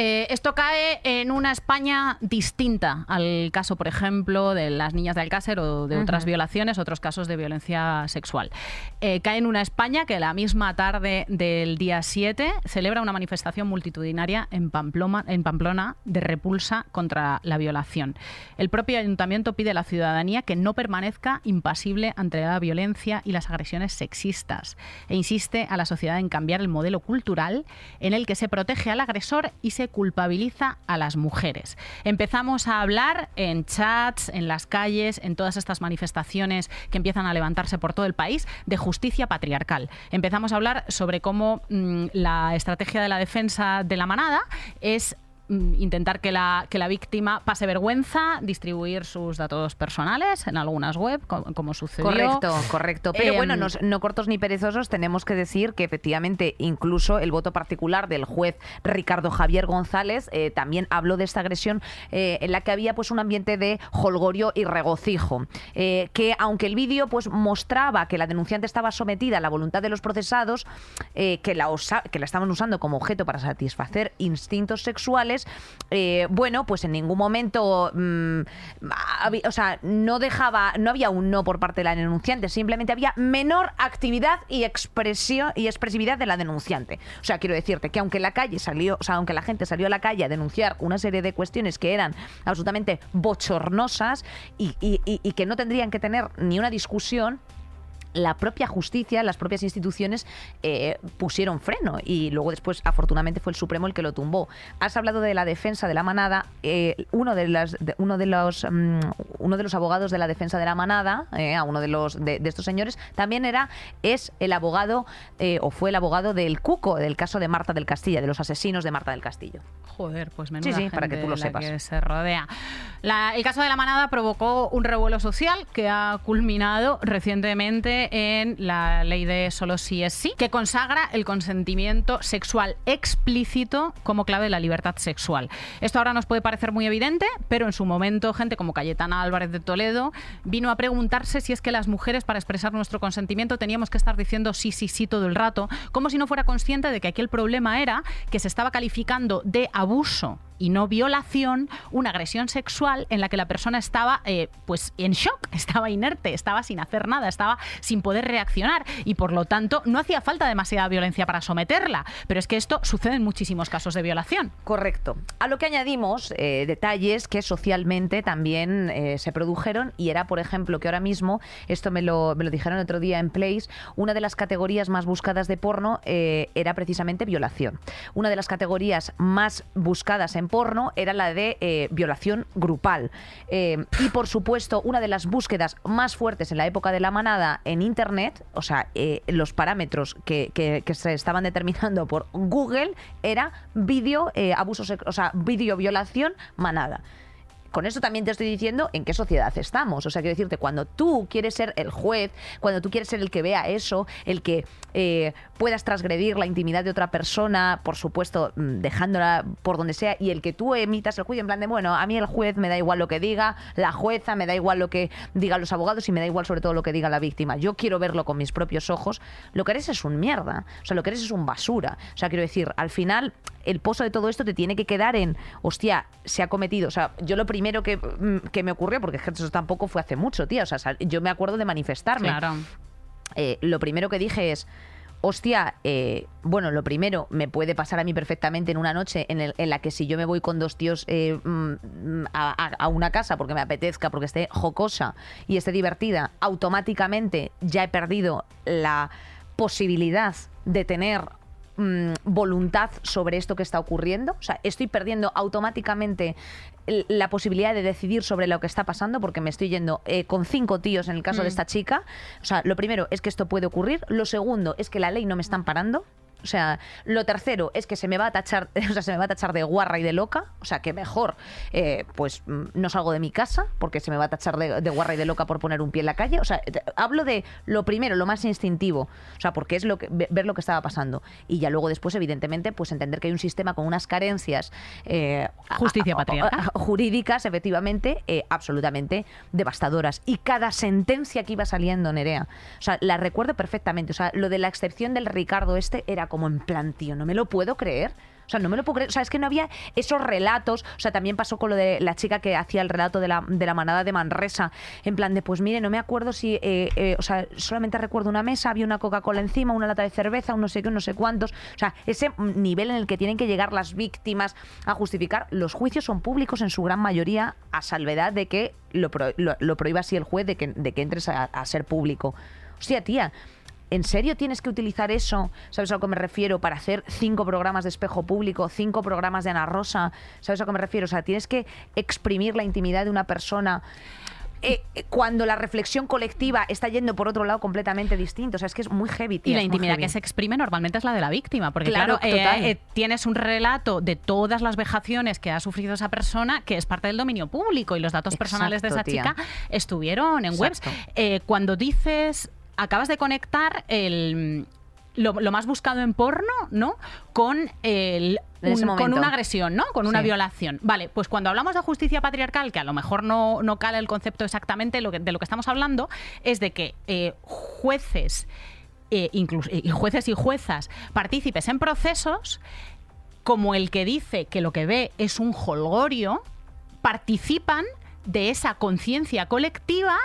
Eh, esto cae en una España distinta al caso, por ejemplo, de las niñas de Alcácer o de otras violaciones, otros casos de violencia sexual. Eh, cae en una España que la misma tarde del día 7 celebra una manifestación multitudinaria en, Pamplona, en Pamplona de repulsa contra la violación. El propio ayuntamiento pide a la ciudadanía que no permanezca impasible ante la violencia y las agresiones sexistas e insiste a la sociedad en cambiar el modelo cultural en el que se protege al agresor y se culpabiliza a las mujeres. Empezamos a hablar en chats, en las calles, en todas estas manifestaciones que empiezan a levantarse por todo el país de justicia patriarcal. Empezamos a hablar sobre cómo mm, la estrategia de la defensa de la manada es intentar que la, que la víctima pase vergüenza, distribuir sus datos personales en algunas web, co- como, sucedió. Correcto, correcto. Pero Em, bueno, nos- no cortos ni perezosos, tenemos que decir que efectivamente incluso el voto particular del juez Ricardo Javier González eh, también habló de esta agresión eh, en la que había pues un ambiente de holgorio y regocijo. Eh, que aunque el vídeo pues mostraba que la denunciante estaba sometida a la voluntad de los procesados, que, la que la estaban usando como objeto para satisfacer instintos sexuales, eh, bueno, pues en ningún momento, mm, o sea, no dejaba, no había un no por parte de la denunciante, simplemente había menor actividad y expresión y expresividad de la denunciante. O sea, quiero decirte que aunque la calle salió, o sea, aunque la gente salió a la calle a denunciar una serie de cuestiones que eran absolutamente bochornosas y que no tendrían que tener ni una discusión, la propia justicia, las propias instituciones eh, pusieron freno y luego después afortunadamente fue el Supremo el que lo tumbó. Has hablado de la defensa de la manada, eh, uno de las de- uno de los mm, uno de los abogados de la defensa de la manada, eh, a uno de los de, de estos señores también era es el abogado eh, o fue el abogado del Cuco del caso de Marta del Castillo, de los asesinos de Marta del Castillo. Joder, pues menuda Sí, sí, para que tú lo la sepas. que se rodea. La- el caso de la manada provocó un revuelo social que ha culminado recientemente en la ley de solo sí es sí, que consagra el consentimiento sexual explícito como clave de la libertad sexual. Esto ahora nos puede parecer muy evidente, pero en su momento gente como Cayetana Álvarez de Toledo vino a preguntarse si es que las mujeres para expresar nuestro consentimiento teníamos que estar diciendo sí, sí, sí todo el rato, como si no fuera consciente de que aquí el problema era que se estaba calificando de abuso y no violación una agresión sexual en la que la persona estaba eh, pues en shock, estaba inerte, estaba sin hacer nada, estaba sin poder reaccionar y por lo tanto no hacía falta demasiada violencia para someterla. Pero es que esto sucede en muchísimos casos de violación. Correcto. A lo que añadimos eh, detalles que socialmente también eh, se produjeron y era, por ejemplo, que ahora mismo, esto me lo, me lo dijeron otro día en Place, una de las categorías más buscadas de porno eh, era precisamente violación. Una de las categorías más buscadas en porno era la de eh, violación grupal. Eh, y, por supuesto, una de las búsquedas más fuertes en la época de la manada en Internet, o sea, eh, los parámetros que, se estaban determinando por Google, era vídeo, abuso, o sea, violación manada. Con esto también te estoy diciendo en qué sociedad estamos. O sea, quiero decirte, cuando tú quieres ser el juez, cuando tú quieres ser el que vea eso, el que eh, puedas transgredir la intimidad de otra persona, por supuesto, mm, dejándola por donde sea, y el que tú emitas el juicio en plan de, bueno, a mí el juez me da igual lo que diga, la jueza me da igual lo que digan los abogados y me da igual sobre todo lo que diga la víctima. Yo quiero verlo con mis propios ojos. Lo que eres es un mierda. O sea, lo que eres es un basura. O sea, quiero decir, al final el pozo de todo esto te tiene que quedar en, hostia, se ha cometido. O sea, yo lo primero que, mm, que me ocurrió, porque eso tampoco fue hace mucho, tía. O sea, yo me acuerdo de manifestarme. Claro. Eh, lo primero que dije es, hostia, eh, bueno, lo primero, me puede pasar a mí perfectamente en una noche en, el- en la que si yo me voy con dos tíos eh, mm, a una casa porque me apetezca, porque esté jocosa y esté divertida, automáticamente ya he perdido la posibilidad de tener mm, voluntad sobre esto que está ocurriendo. O sea, estoy perdiendo automáticamente la posibilidad de decidir sobre lo que está pasando porque me estoy yendo eh, con cinco tíos en el caso de esta chica. O sea, lo primero es que esto puede ocurrir. Lo segundo es que la ley no me están parando. O sea, lo tercero es que se me va a tachar, o sea, se me va a tachar de guarra y de loca. O sea, que mejor, eh, pues mm, no salgo de mi casa porque se me va a tachar de, de guarra y de loca por poner un pie en la calle. O sea, hablo de lo primero, lo más instintivo. O sea, porque es lo que, ve- ver lo que estaba pasando. Y ya luego después, evidentemente, pues entender que hay un sistema con unas carencias eh, Justicia patriarcal. jurídicas, efectivamente, eh, absolutamente devastadoras. Y cada sentencia que iba saliendo, Nerea, o sea, la recuerdo perfectamente. O sea, lo de la excepción del Ricardo este era como en plan, tío, no me lo puedo creer. O sea, no me lo puedo creer. O sea, es que no había esos relatos. O sea, también pasó con lo de la chica que hacía el relato de la, de la manada de Manresa. En plan de, pues mire, no me acuerdo si. eh, eh, o sea, solamente recuerdo una mesa, había una Coca-Cola encima, una lata de cerveza, un no sé qué, un no sé cuántos. O sea, ese nivel en el que tienen que llegar las víctimas a justificar. Los juicios son públicos en su gran mayoría, a salvedad de que lo, lo- lo prohíba así el juez de que, de que entres a, a ser público. Hostia, tía. ¿En serio tienes que utilizar eso? ¿Sabes a lo que me refiero? Para hacer cinco programas de espejo público, cinco programas de Ana Rosa. ¿Sabes a lo que me refiero? O sea, tienes que exprimir la intimidad de una persona. eh, eh, cuando la reflexión colectiva está yendo por otro lado completamente distinto. O sea, es que es muy heavy. Y tía, la es muy intimidad que se exprime normalmente es la de la víctima, porque Claro, claro, eh, tienes un relato de todas las vejaciones que ha sufrido esa persona que es parte del dominio público y los datos personales de esa tía. chica estuvieron en webs. Cuando dices, acabas de conectar el... Lo, lo más buscado en porno, ¿no? Con el un- con una agresión, ¿no? Con una Sí. violación. Vale, pues cuando hablamos de justicia patriarcal, que a lo mejor no, no cala el concepto exactamente lo que- de lo que estamos hablando, es de que eh, jueces eh, incluso- jueces y juezas partícipes en procesos como el que dice que lo que ve es un holgorio, participan de esa conciencia colectiva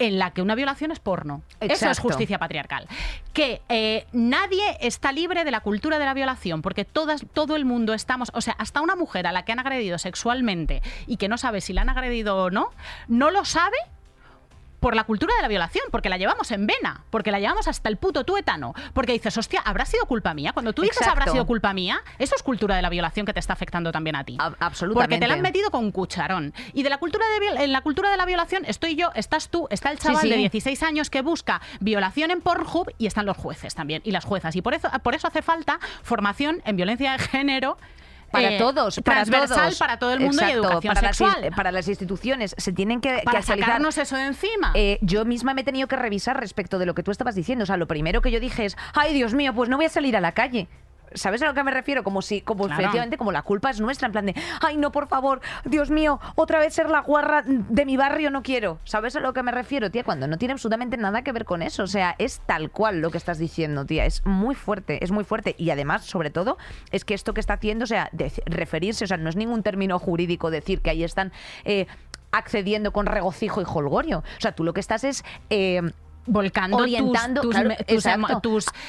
en la que una violación es porno. Eso es justicia patriarcal. Que eh, nadie está libre de la cultura de la violación, porque todas, todo el mundo estamos, o sea, hasta una mujer a la que han agredido sexualmente y que no sabe si la han agredido o no, no lo sabe por la cultura de la violación, porque la llevamos en vena, porque la llevamos hasta el puto tuétano, porque dices, hostia, ¿habrá sido culpa mía? Cuando tú dices Exacto. habrá sido culpa mía, eso es cultura de la violación que te está afectando también a ti. Ab- absolutamente. Porque te la han metido con cucharón. Y de la cultura de en la cultura de la violación estoy yo, estás tú, está el chaval Sí, sí. de 16 años que busca violación en Pornhub y están los jueces también y las juezas. Y por eso, por eso hace falta formación en violencia de género. Para eh, todos, para transversal todos. para todo el mundo y Exacto, educación para sexual. Las, para las instituciones se tienen que, para sacarnos eso de encima. Eh, yo misma me he tenido que revisar respecto de lo que tú estabas diciendo. O sea, lo primero que yo dije es, ay Dios mío, pues no voy a salir a la calle. ¿Sabes a lo que me refiero? Como si, como Claro. efectivamente, como la culpa es nuestra, en plan de, ay no, por favor, Dios mío, otra vez ser la guarra de mi barrio no quiero. ¿Sabes a lo que me refiero, tía? Cuando no tiene absolutamente nada que ver con eso. O sea, es tal cual lo que estás diciendo, tía. Es muy fuerte, es muy fuerte. Y además, sobre todo, es que esto que está haciendo, o sea, de- referirse, o sea, no es ningún término jurídico decir que ahí están eh, accediendo con regocijo y holgorio. O sea, tú lo que estás es... eh, volcando orientando tus, claro,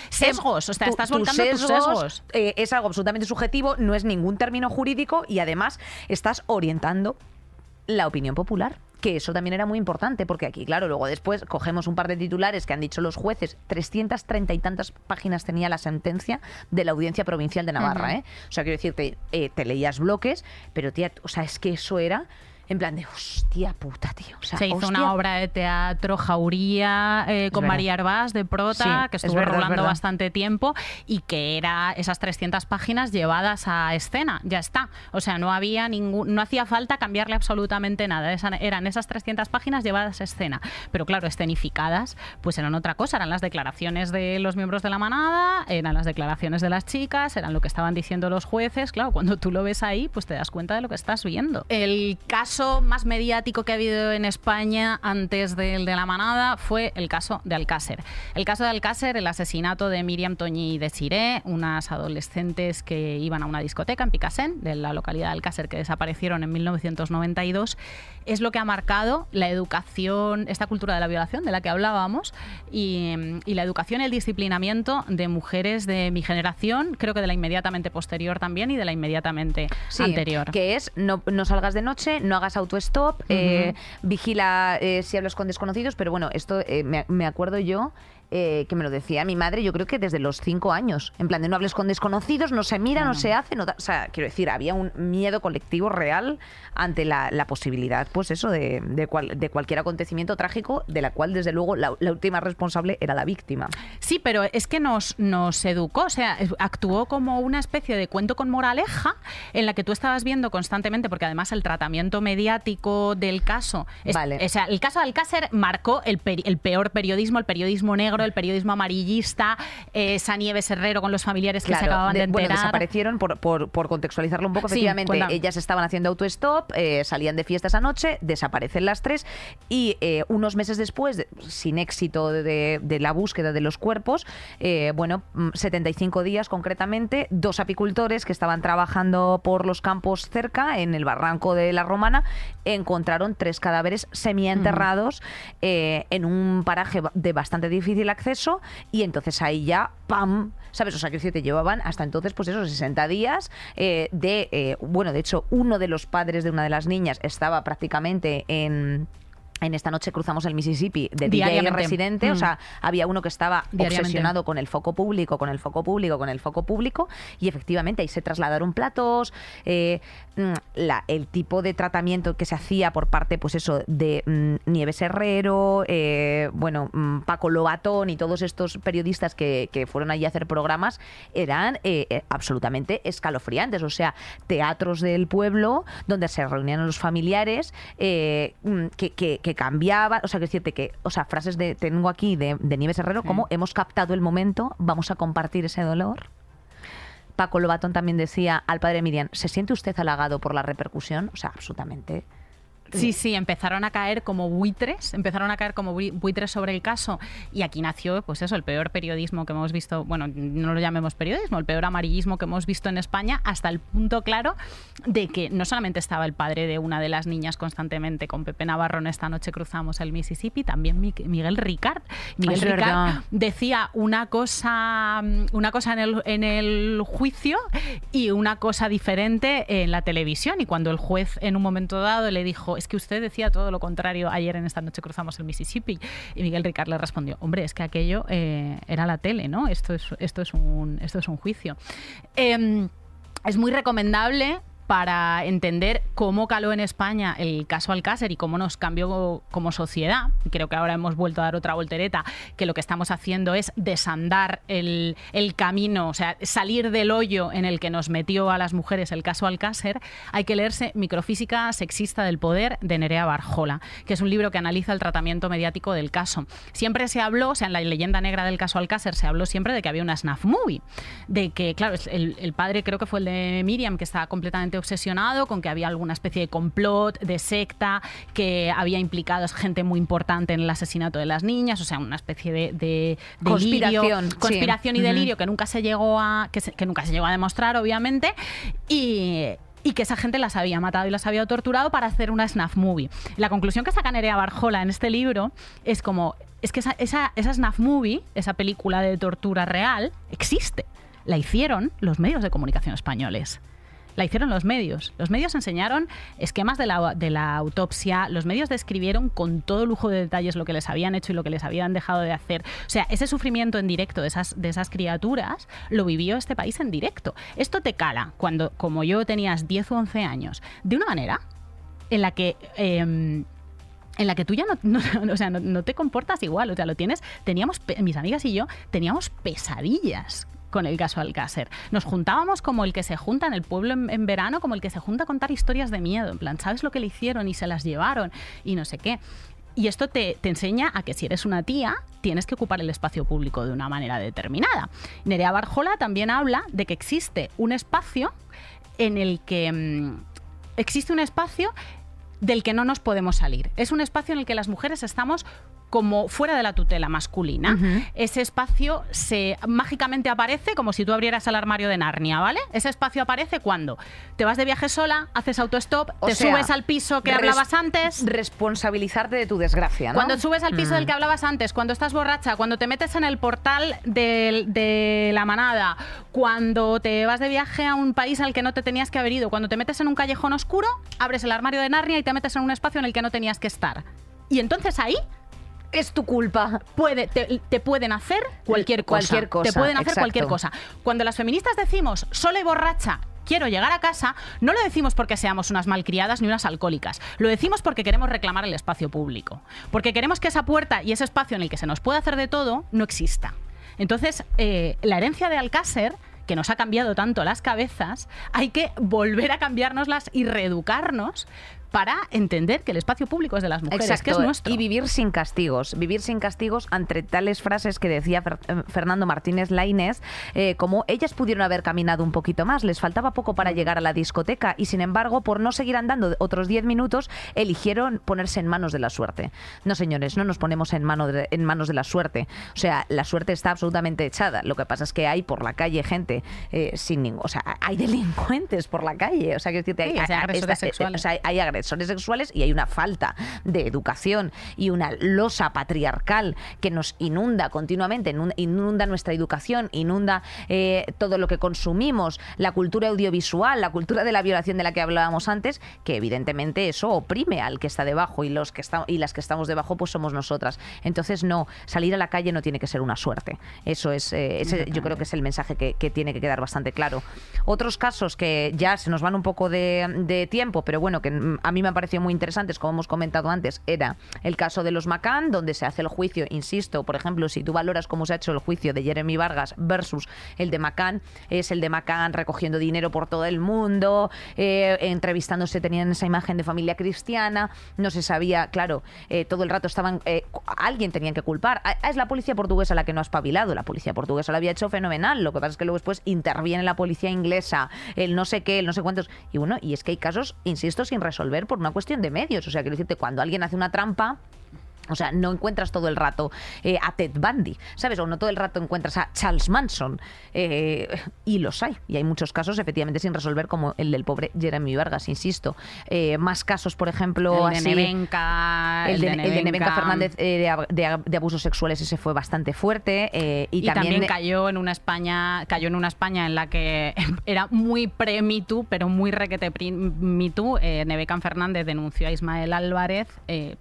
sesgos, o sea, estás volcando tus sesgos. eh, es algo absolutamente subjetivo, no es ningún término jurídico y además estás orientando la opinión popular. Que eso también era muy importante, porque aquí, claro, luego después cogemos un par de titulares que han dicho los jueces, 330 y tantas páginas tenía la sentencia de la Audiencia Provincial de Navarra, ¿eh? O sea, quiero decirte, eh, te leías bloques, pero tía, o sea, es que eso era en plan de hostia puta, tío. O sea, Se hizo hostia. una obra de teatro, Jauría, eh, con. María Arbás de Prota, Sí, que es estuvo verdad, es rolando bastante tiempo y que era esas 300 páginas llevadas a escena. Ya está. O sea, no había ningún, no hacía falta cambiarle absolutamente nada. Esa- eran esas 300 páginas llevadas a escena. Pero claro, escenificadas, pues eran otra cosa. Eran las declaraciones de los miembros de la manada, eran las declaraciones de las chicas, eran lo que estaban diciendo los jueces. Claro, cuando tú lo ves ahí, pues te das cuenta de lo que estás viendo. El caso más mediático que ha habido en España antes del de la manada fue el caso de Alcácer. El caso de Alcácer, el asesinato de Miriam Toñi y de Siré, unas adolescentes que iban a una discoteca en Picassent, de la localidad de Alcácer, que desaparecieron en 1992, es lo que ha marcado la educación, esta cultura de la violación de la que hablábamos, y, y la educación y el disciplinamiento de mujeres de mi generación, creo que de la inmediatamente posterior también y de la inmediatamente Sí, anterior. Que es no, no salgas de noche, no hagas autostop, eh, vigila eh, si hablas con desconocidos, pero bueno, esto eh, me, me acuerdo yo. Eh, que me lo decía mi madre, yo creo que desde los cinco años. En plan de no hables con desconocidos, no se mira, no, se hace. No da- o sea, quiero decir, había un miedo colectivo real ante la, la posibilidad, pues eso, de, de, cual- de cualquier acontecimiento trágico, de la cual, desde luego, la, la última responsable era la víctima. Sí, pero es que nos, nos educó, o sea, actuó como una especie de cuento con moraleja en la que tú estabas viendo constantemente, porque además el tratamiento mediático del caso, es- Vale. o sea, el caso de Alcácer marcó el, peri- el peor periodismo, el periodismo negro, el periodismo amarillista, eh, esa Nieves Herrero con los familiares que se acababan de, de- bueno, enterar. desaparecieron, por, por- por contextualizarlo un poco, efectivamente, ellas estaban haciendo autostop, eh, salían de fiesta esa noche, desaparecen las tres y eh, unos meses después, de- sin éxito de, de la búsqueda de los cuerpos, eh, bueno, mm, 75 días concretamente, dos apicultores que estaban trabajando por los campos cerca, en el barranco de la Romana, encontraron tres cadáveres semienterrados eh, en un paraje de bastante difícil acceso y entonces ahí ya, ¡pam! ¿Sabes? O sea, que te llevaban hasta entonces, pues esos 60 días eh, de, eh, bueno, de hecho, uno de los padres de una de las niñas estaba prácticamente en... En esta noche cruzamos el Mississippi de DJ residente, o Mm. sea, había uno que estaba obsesionado con el foco público, con el foco público, con el foco público, y efectivamente ahí se trasladaron platos, eh, la- el tipo de tratamiento que se hacía por parte, pues eso, de mm, Nieves Herrero, eh, bueno, mm, Paco Lobatón y todos estos periodistas que, que fueron allí a hacer programas, eran eh, eh, absolutamente escalofriantes, o sea, teatros del pueblo donde se reunían los familiares, eh, mm, que, que, que cambiaban, o sea, que decirte que, o sea, frases de, tengo aquí de, de Nieves Herrero, como hemos captado el momento, vamos a compartir ese dolor. Paco Lobatón también decía al padre Miriam, ¿se siente usted halagado por la repercusión? O sea, absolutamente. Sí, sí, empezaron a caer como buitres, empezaron a caer como bui- buitres sobre el caso y aquí nació, pues eso, el peor periodismo que hemos visto, bueno, no lo llamemos periodismo, el peor amarillismo que hemos visto en España hasta el punto claro de que no solamente estaba el padre de una de las niñas constantemente con Pepe Navarro en esta noche cruzamos el Mississippi, también Mi- Miguel Ricard. Miguel Ricard verdad. decía una cosa, una cosa en el, en el juicio y una cosa diferente en la televisión. Y cuando el juez en un momento dado le dijo, es que usted decía todo lo contrario ayer en esta noche cruzamos el Mississippi, y Miguel Ricard le respondió, hombre, es que aquello eh, era la tele, ¿no? Esto es, esto es, un, esto es un juicio. Em, es muy recomendable para entender cómo caló en España el caso Alcácer y cómo nos cambió como sociedad. Creo que ahora hemos vuelto a dar otra voltereta, que lo que estamos haciendo es desandar el, el camino, o sea, salir del hoyo en el que nos metió a las mujeres el caso Alcácer. Hay que leerse Microfísica sexista del poder de Nerea Barjola, que es un libro que analiza el tratamiento mediático del caso. Siempre se habló, o sea, en la leyenda negra del caso Alcácer se habló siempre de que había una snuff movie, de que, claro, el, el padre creo que fue el de Miriam, que estaba completamente obsesionado con que había alguna especie de complot, de secta, que había implicado gente muy importante en el asesinato de las niñas, o sea, una especie de, de delirio, Conspiración, sí. y delirio que nunca se llegó a que, se- que nunca se llegó a demostrar, obviamente, y y que esa gente las había matado y las había torturado para hacer una snuff movie. La conclusión que saca Nerea Barjola en este libro es como, es que esa, esa, esa snuff movie, esa película de tortura real, existe. La hicieron los medios de comunicación españoles. La hicieron los medios. Los medios enseñaron esquemas de la, de la autopsia, los medios describieron con todo lujo de detalles lo que les habían hecho y lo que les habían dejado de hacer. O sea, ese sufrimiento en directo de esas, de esas criaturas lo vivió este país en directo. Esto te cala cuando, como yo, tenías 10 o 11 años, de una manera en la que... em, en la que tú ya no, o sea, no, te comportas igual, o sea, lo tienes, teníamos, mis amigas y yo, teníamos pesadillas con el caso Alcácer. Nos juntábamos como el que se junta en el pueblo en, verano, como el que se junta a contar historias de miedo, en plan, ¿sabes lo que le hicieron y se las llevaron y no sé qué? Y esto te, te enseña a que si eres una tía, tienes que ocupar el espacio público de una manera determinada. Nerea Barjola también habla de que existe un espacio en el que mm, existe un espacio del que no nos podemos salir. Es un espacio en el que las mujeres estamos como fuera de la tutela masculina. Ese espacio se mágicamente aparece como si tú abrieras el armario de Narnia, ¿vale? Ese espacio aparece cuando te vas de viaje sola, haces autostop, O te sea, subes al piso que hablabas antes. Responsabilizarte de tu desgracia, ¿no? Cuando subes al piso Mm. del que hablabas antes, cuando estás borracha, cuando te metes en el portal de la manada, cuando te vas de viaje a un país al que no te tenías que haber ido, cuando te metes en un callejón oscuro, abres el armario de Narnia y te metes en un espacio en el que no tenías que estar. Y entonces ahí Es tu culpa. puede, te, te pueden hacer cualquier cosa. Cualquier cosa, Te pueden hacer exacto. cualquier cosa. Cuando las feministas decimos sola y borracha, quiero llegar a casa, no lo decimos porque seamos unas malcriadas ni unas alcohólicas. Lo decimos porque queremos reclamar el espacio público. Porque queremos que esa puerta y ese espacio en el que se nos puede hacer de todo no exista. Entonces, eh, la herencia de Alcácer que nos ha cambiado tanto las cabezas, hay que volver a cambiárnoslas y reeducarnos para entender que el espacio público es de las mujeres, que es nuestro. Y vivir sin castigos. Vivir sin castigos ante tales frases que decía Fer- eh, Fernando Martínez Lainez, eh, como ellas pudieron haber caminado un poquito más, les faltaba poco para llegar a la discoteca y sin embargo, por no seguir andando otros 10 minutos, eligieron ponerse en manos de la suerte. No, señores, no nos ponemos en, mano de- en manos de la suerte. O sea, la suerte está absolutamente echada. Lo que pasa es que hay por la calle gente eh, sin ningún... O sea, hay delincuentes por la calle. O sea, que decirte, Sí, hay, o sea, hay, hay agresores sexuales y hay una falta de educación y una losa patriarcal que nos inunda continuamente, inun- inunda nuestra educación, inunda eh, todo lo que consumimos, la cultura audiovisual, la cultura de la violación de la que hablábamos antes, que evidentemente eso oprime al que está debajo y los que está- y las que estamos debajo pues somos nosotras. Entonces no, salir a la calle no tiene que ser una suerte. Eso es, eh, ese yo creo que es el mensaje que, que tiene que quedar bastante claro. Otros casos que ya se nos van un poco de, de tiempo, pero bueno, que mm, a mí me han parecido muy interesantes, como hemos comentado antes, era el caso de los Macán, donde se hace el juicio, insisto, por ejemplo, si tú valoras cómo se ha hecho el juicio de Jeremy Vargas versus el de Macán, es el de Macán recogiendo dinero por todo el mundo, eh, entrevistándose, tenían esa imagen de familia cristiana, no se sabía, claro, eh, todo el rato estaban, eh, alguien tenían que culpar. Ah, Es la policía portuguesa la que no ha espabilado, la policía portuguesa lo había hecho fenomenal, lo que pasa es que luego después interviene la policía inglesa, el no sé qué, el no sé cuántos, y bueno, y es que hay casos, insisto, sin resolver por una cuestión de medios, o sea, quiero decirte, cuando alguien hace una trampa, o sea, no encuentras todo el rato eh, a Ted Bundy, ¿sabes? O no todo el rato encuentras a Charles Manson. eh, y los hay. Y hay muchos casos, efectivamente, sin resolver, como el del pobre Jeremy Vargas, insisto. Eh, más casos, por ejemplo, el de así- Nevenka, el de, el de Nevenka Fernández de, ab- de ab- de abusos sexuales, ese fue bastante fuerte. y, Y, también, cayó en una España, cayó en una España en la que era muy pre-Me Too, pero muy requete pre- Me Too. Nevecan Fernández denunció a Ismael Álvarez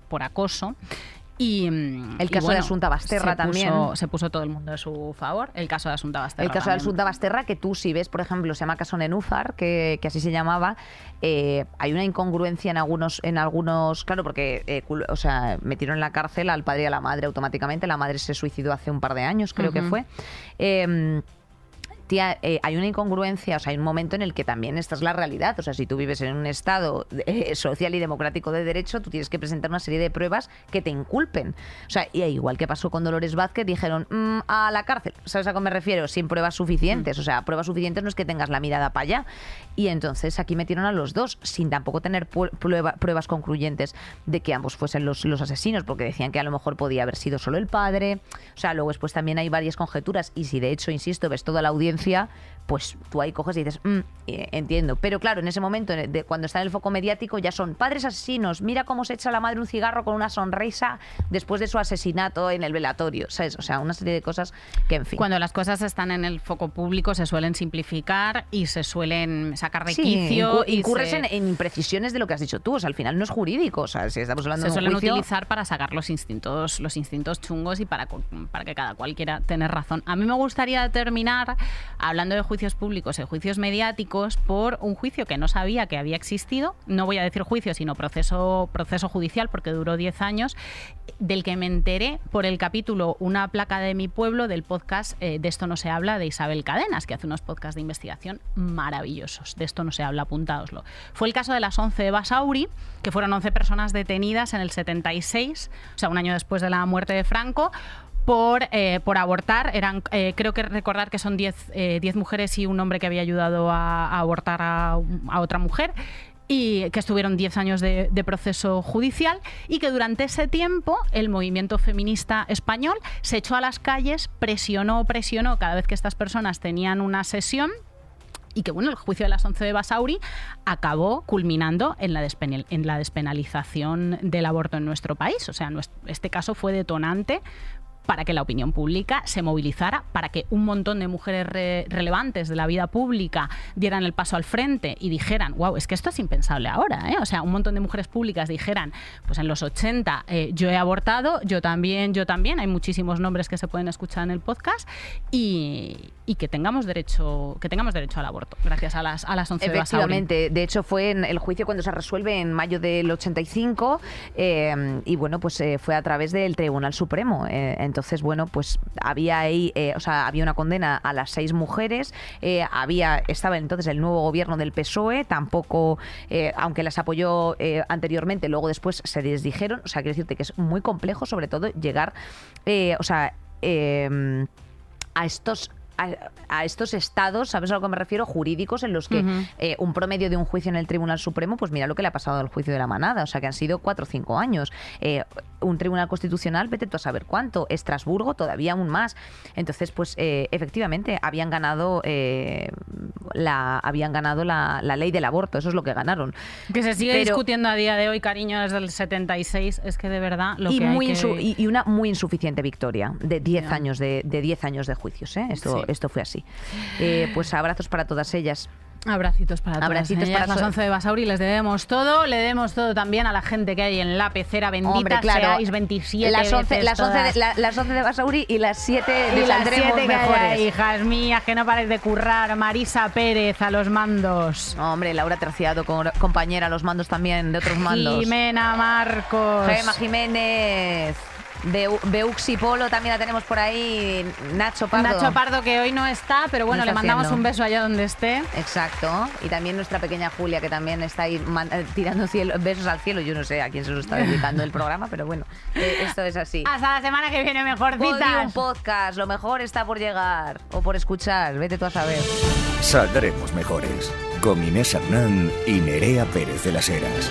por acoso. Y, El y caso de Asunta Basterra se también. puso- se puso todo el mundo a su favor. El caso de Asunta Basterra. El caso de. Asunta Basterra, que tú si ves, por ejemplo, se llama caso Nenúfar, que, que así se llamaba, eh, hay una incongruencia en algunos, en algunos, claro, porque eh, o sea, metieron en la cárcel al padre y a la madre automáticamente. La madre se suicidó hace un par de años, creo que fue. Em, Tía, eh, hay una incongruencia, o sea, hay un momento en el que también esta es la realidad. O sea, si tú vives en un Estado eh, social y democrático de derecho, tú tienes que presentar una serie de pruebas que te inculpen. O sea, y igual que pasó con Dolores Vázquez, dijeron "Mm, a la cárcel. ¿Sabes a qué me refiero? Sin pruebas suficientes. O sea, pruebas suficientes no es que tengas la mirada para allá. Y entonces aquí metieron a los dos, sin tampoco tener prueba- pruebas concluyentes de que ambos fuesen los, los asesinos, porque decían que a lo mejor podía haber sido solo el padre. O sea, luego después también hay varias conjeturas. Y si de hecho, insisto, ves toda la audiencia, violencia pues tú ahí coges y dices, "Mm, eh, entiendo. Pero claro, en ese momento, de- cuando está en el foco mediático, ya son padres asesinos. Mira cómo se echa la madre un cigarro con una sonrisa después de su asesinato en el velatorio. ¿Sabes? O sea, una serie de cosas que, en fin. Cuando las cosas están en el foco público se suelen simplificar y se suelen sacar de Sí, quicio. incu- y incurres se- en, en imprecisiones de lo que has dicho tú. O sea, al final no es jurídico. O sea, si estamos hablando se de un suelen juicio, utilizar para sacar los instintos, los instintos chungos y para, para que cada cual quiera tener razón. A mí me gustaría terminar hablando de juicios públicos y juicios mediáticos por un juicio que no sabía que había existido, no voy a decir juicio, sino proceso, proceso judicial, porque duró 10 años, del que me enteré por el capítulo Una placa de mi pueblo del podcast eh, De esto no se habla de Isabel Cadenas, que hace unos podcasts de investigación maravillosos. De esto no se habla, apuntáoslo. Fue el caso de las 11 de Basauri, que fueron 11 personas detenidas en el 76, o sea, un año después de la muerte de Franco, por, eh, por abortar. Eran, eh, creo que recordar que son 10 mujeres y un hombre que había ayudado a, abortar a, otra mujer y que estuvieron 10 años de, proceso judicial y que durante ese tiempo el movimiento feminista español se echó a las calles, presionó, presionó cada vez que estas personas tenían una sesión y que bueno, el juicio de las 11 de Basauri acabó culminando en la, en la despenalización del aborto en nuestro país. O sea, este caso fue detonante para que la opinión pública se movilizara, para que un montón de mujeres re relevantes de la vida pública dieran el paso al frente y dijeran, wow, es que esto es impensable ahora, ¿eh? O sea, un montón de mujeres públicas dijeran, pues en los 80 eh, yo he abortado, yo también, yo también, hay muchísimos nombres que se pueden escuchar en el podcast y, que tengamos derecho que tengamos derecho al aborto gracias a las a las 11 Efectivamente, de, de hecho fue en el juicio cuando se resuelve en mayo del 85 eh, y bueno, pues eh, fue a través del Tribunal Supremo. Eh, entonces, bueno, pues había ahí, eh, o sea, había una condena a las seis mujeres, eh, había estaba entonces el nuevo gobierno del PSOE, tampoco, eh, aunque las apoyó anteriormente, luego después se desdijeron, o sea, quiero decirte que es muy complejo, sobre todo llegar, o sea, a estos a, a, estos estados, ¿sabes a lo que me refiero? Jurídicos en los que uh -huh. eh, un promedio de un juicio en el Tribunal Supremo, pues mira lo que le ha pasado al juicio de la manada, o sea que han sido cuatro o cinco años. Eh, un Tribunal Constitucional, vete tú a saber cuánto. Estrasburgo todavía aún más. Entonces, pues eh, efectivamente habían ganado eh, la habían ganado la, la, ley del aborto, eso es lo que ganaron. Que se sigue Pero, discutiendo a día de hoy, cariño, desde el 76, es que de verdad lo y que muy hay que... y, y, una muy insuficiente victoria de 10 años de 10 años de juicios, ¿eh? Esto sí. Esto fue así. Eh, pues abrazos para todas ellas. Abracitos para todas Abracitos ellas. para las 11 de Basauri les debemos todo, le debemos todo también a la gente que hay en la pecera bendita, Hombre, claro. seáis 27 las 11, veces las 11, de, la, las 11 de Basauri y las 7 de y las 7 mejores. hijas mías, que no paréis de currar. Marisa Pérez a los mandos. Hombre, Laura Terciado, compañera a los mandos también de otros mandos. Jimena Marcos. Gema Jiménez. Beuxi Polo también la tenemos por ahí. Nacho Pardo. Nacho Pardo que hoy no está, pero bueno, está le mandamos haciendo? un beso allá donde esté. Exacto. Y también nuestra pequeña Julia que también está ahí eh, tirando cielo, besos al cielo. Yo no sé a quién se lo está dedicando el programa, pero bueno, eh, esto es así. Hasta la semana que viene, mejor un podcast. Lo mejor está por llegar o por escuchar. Vete tú a saber. Saldremos mejores. Con Inés Hernán y Nerea Pérez de las Heras.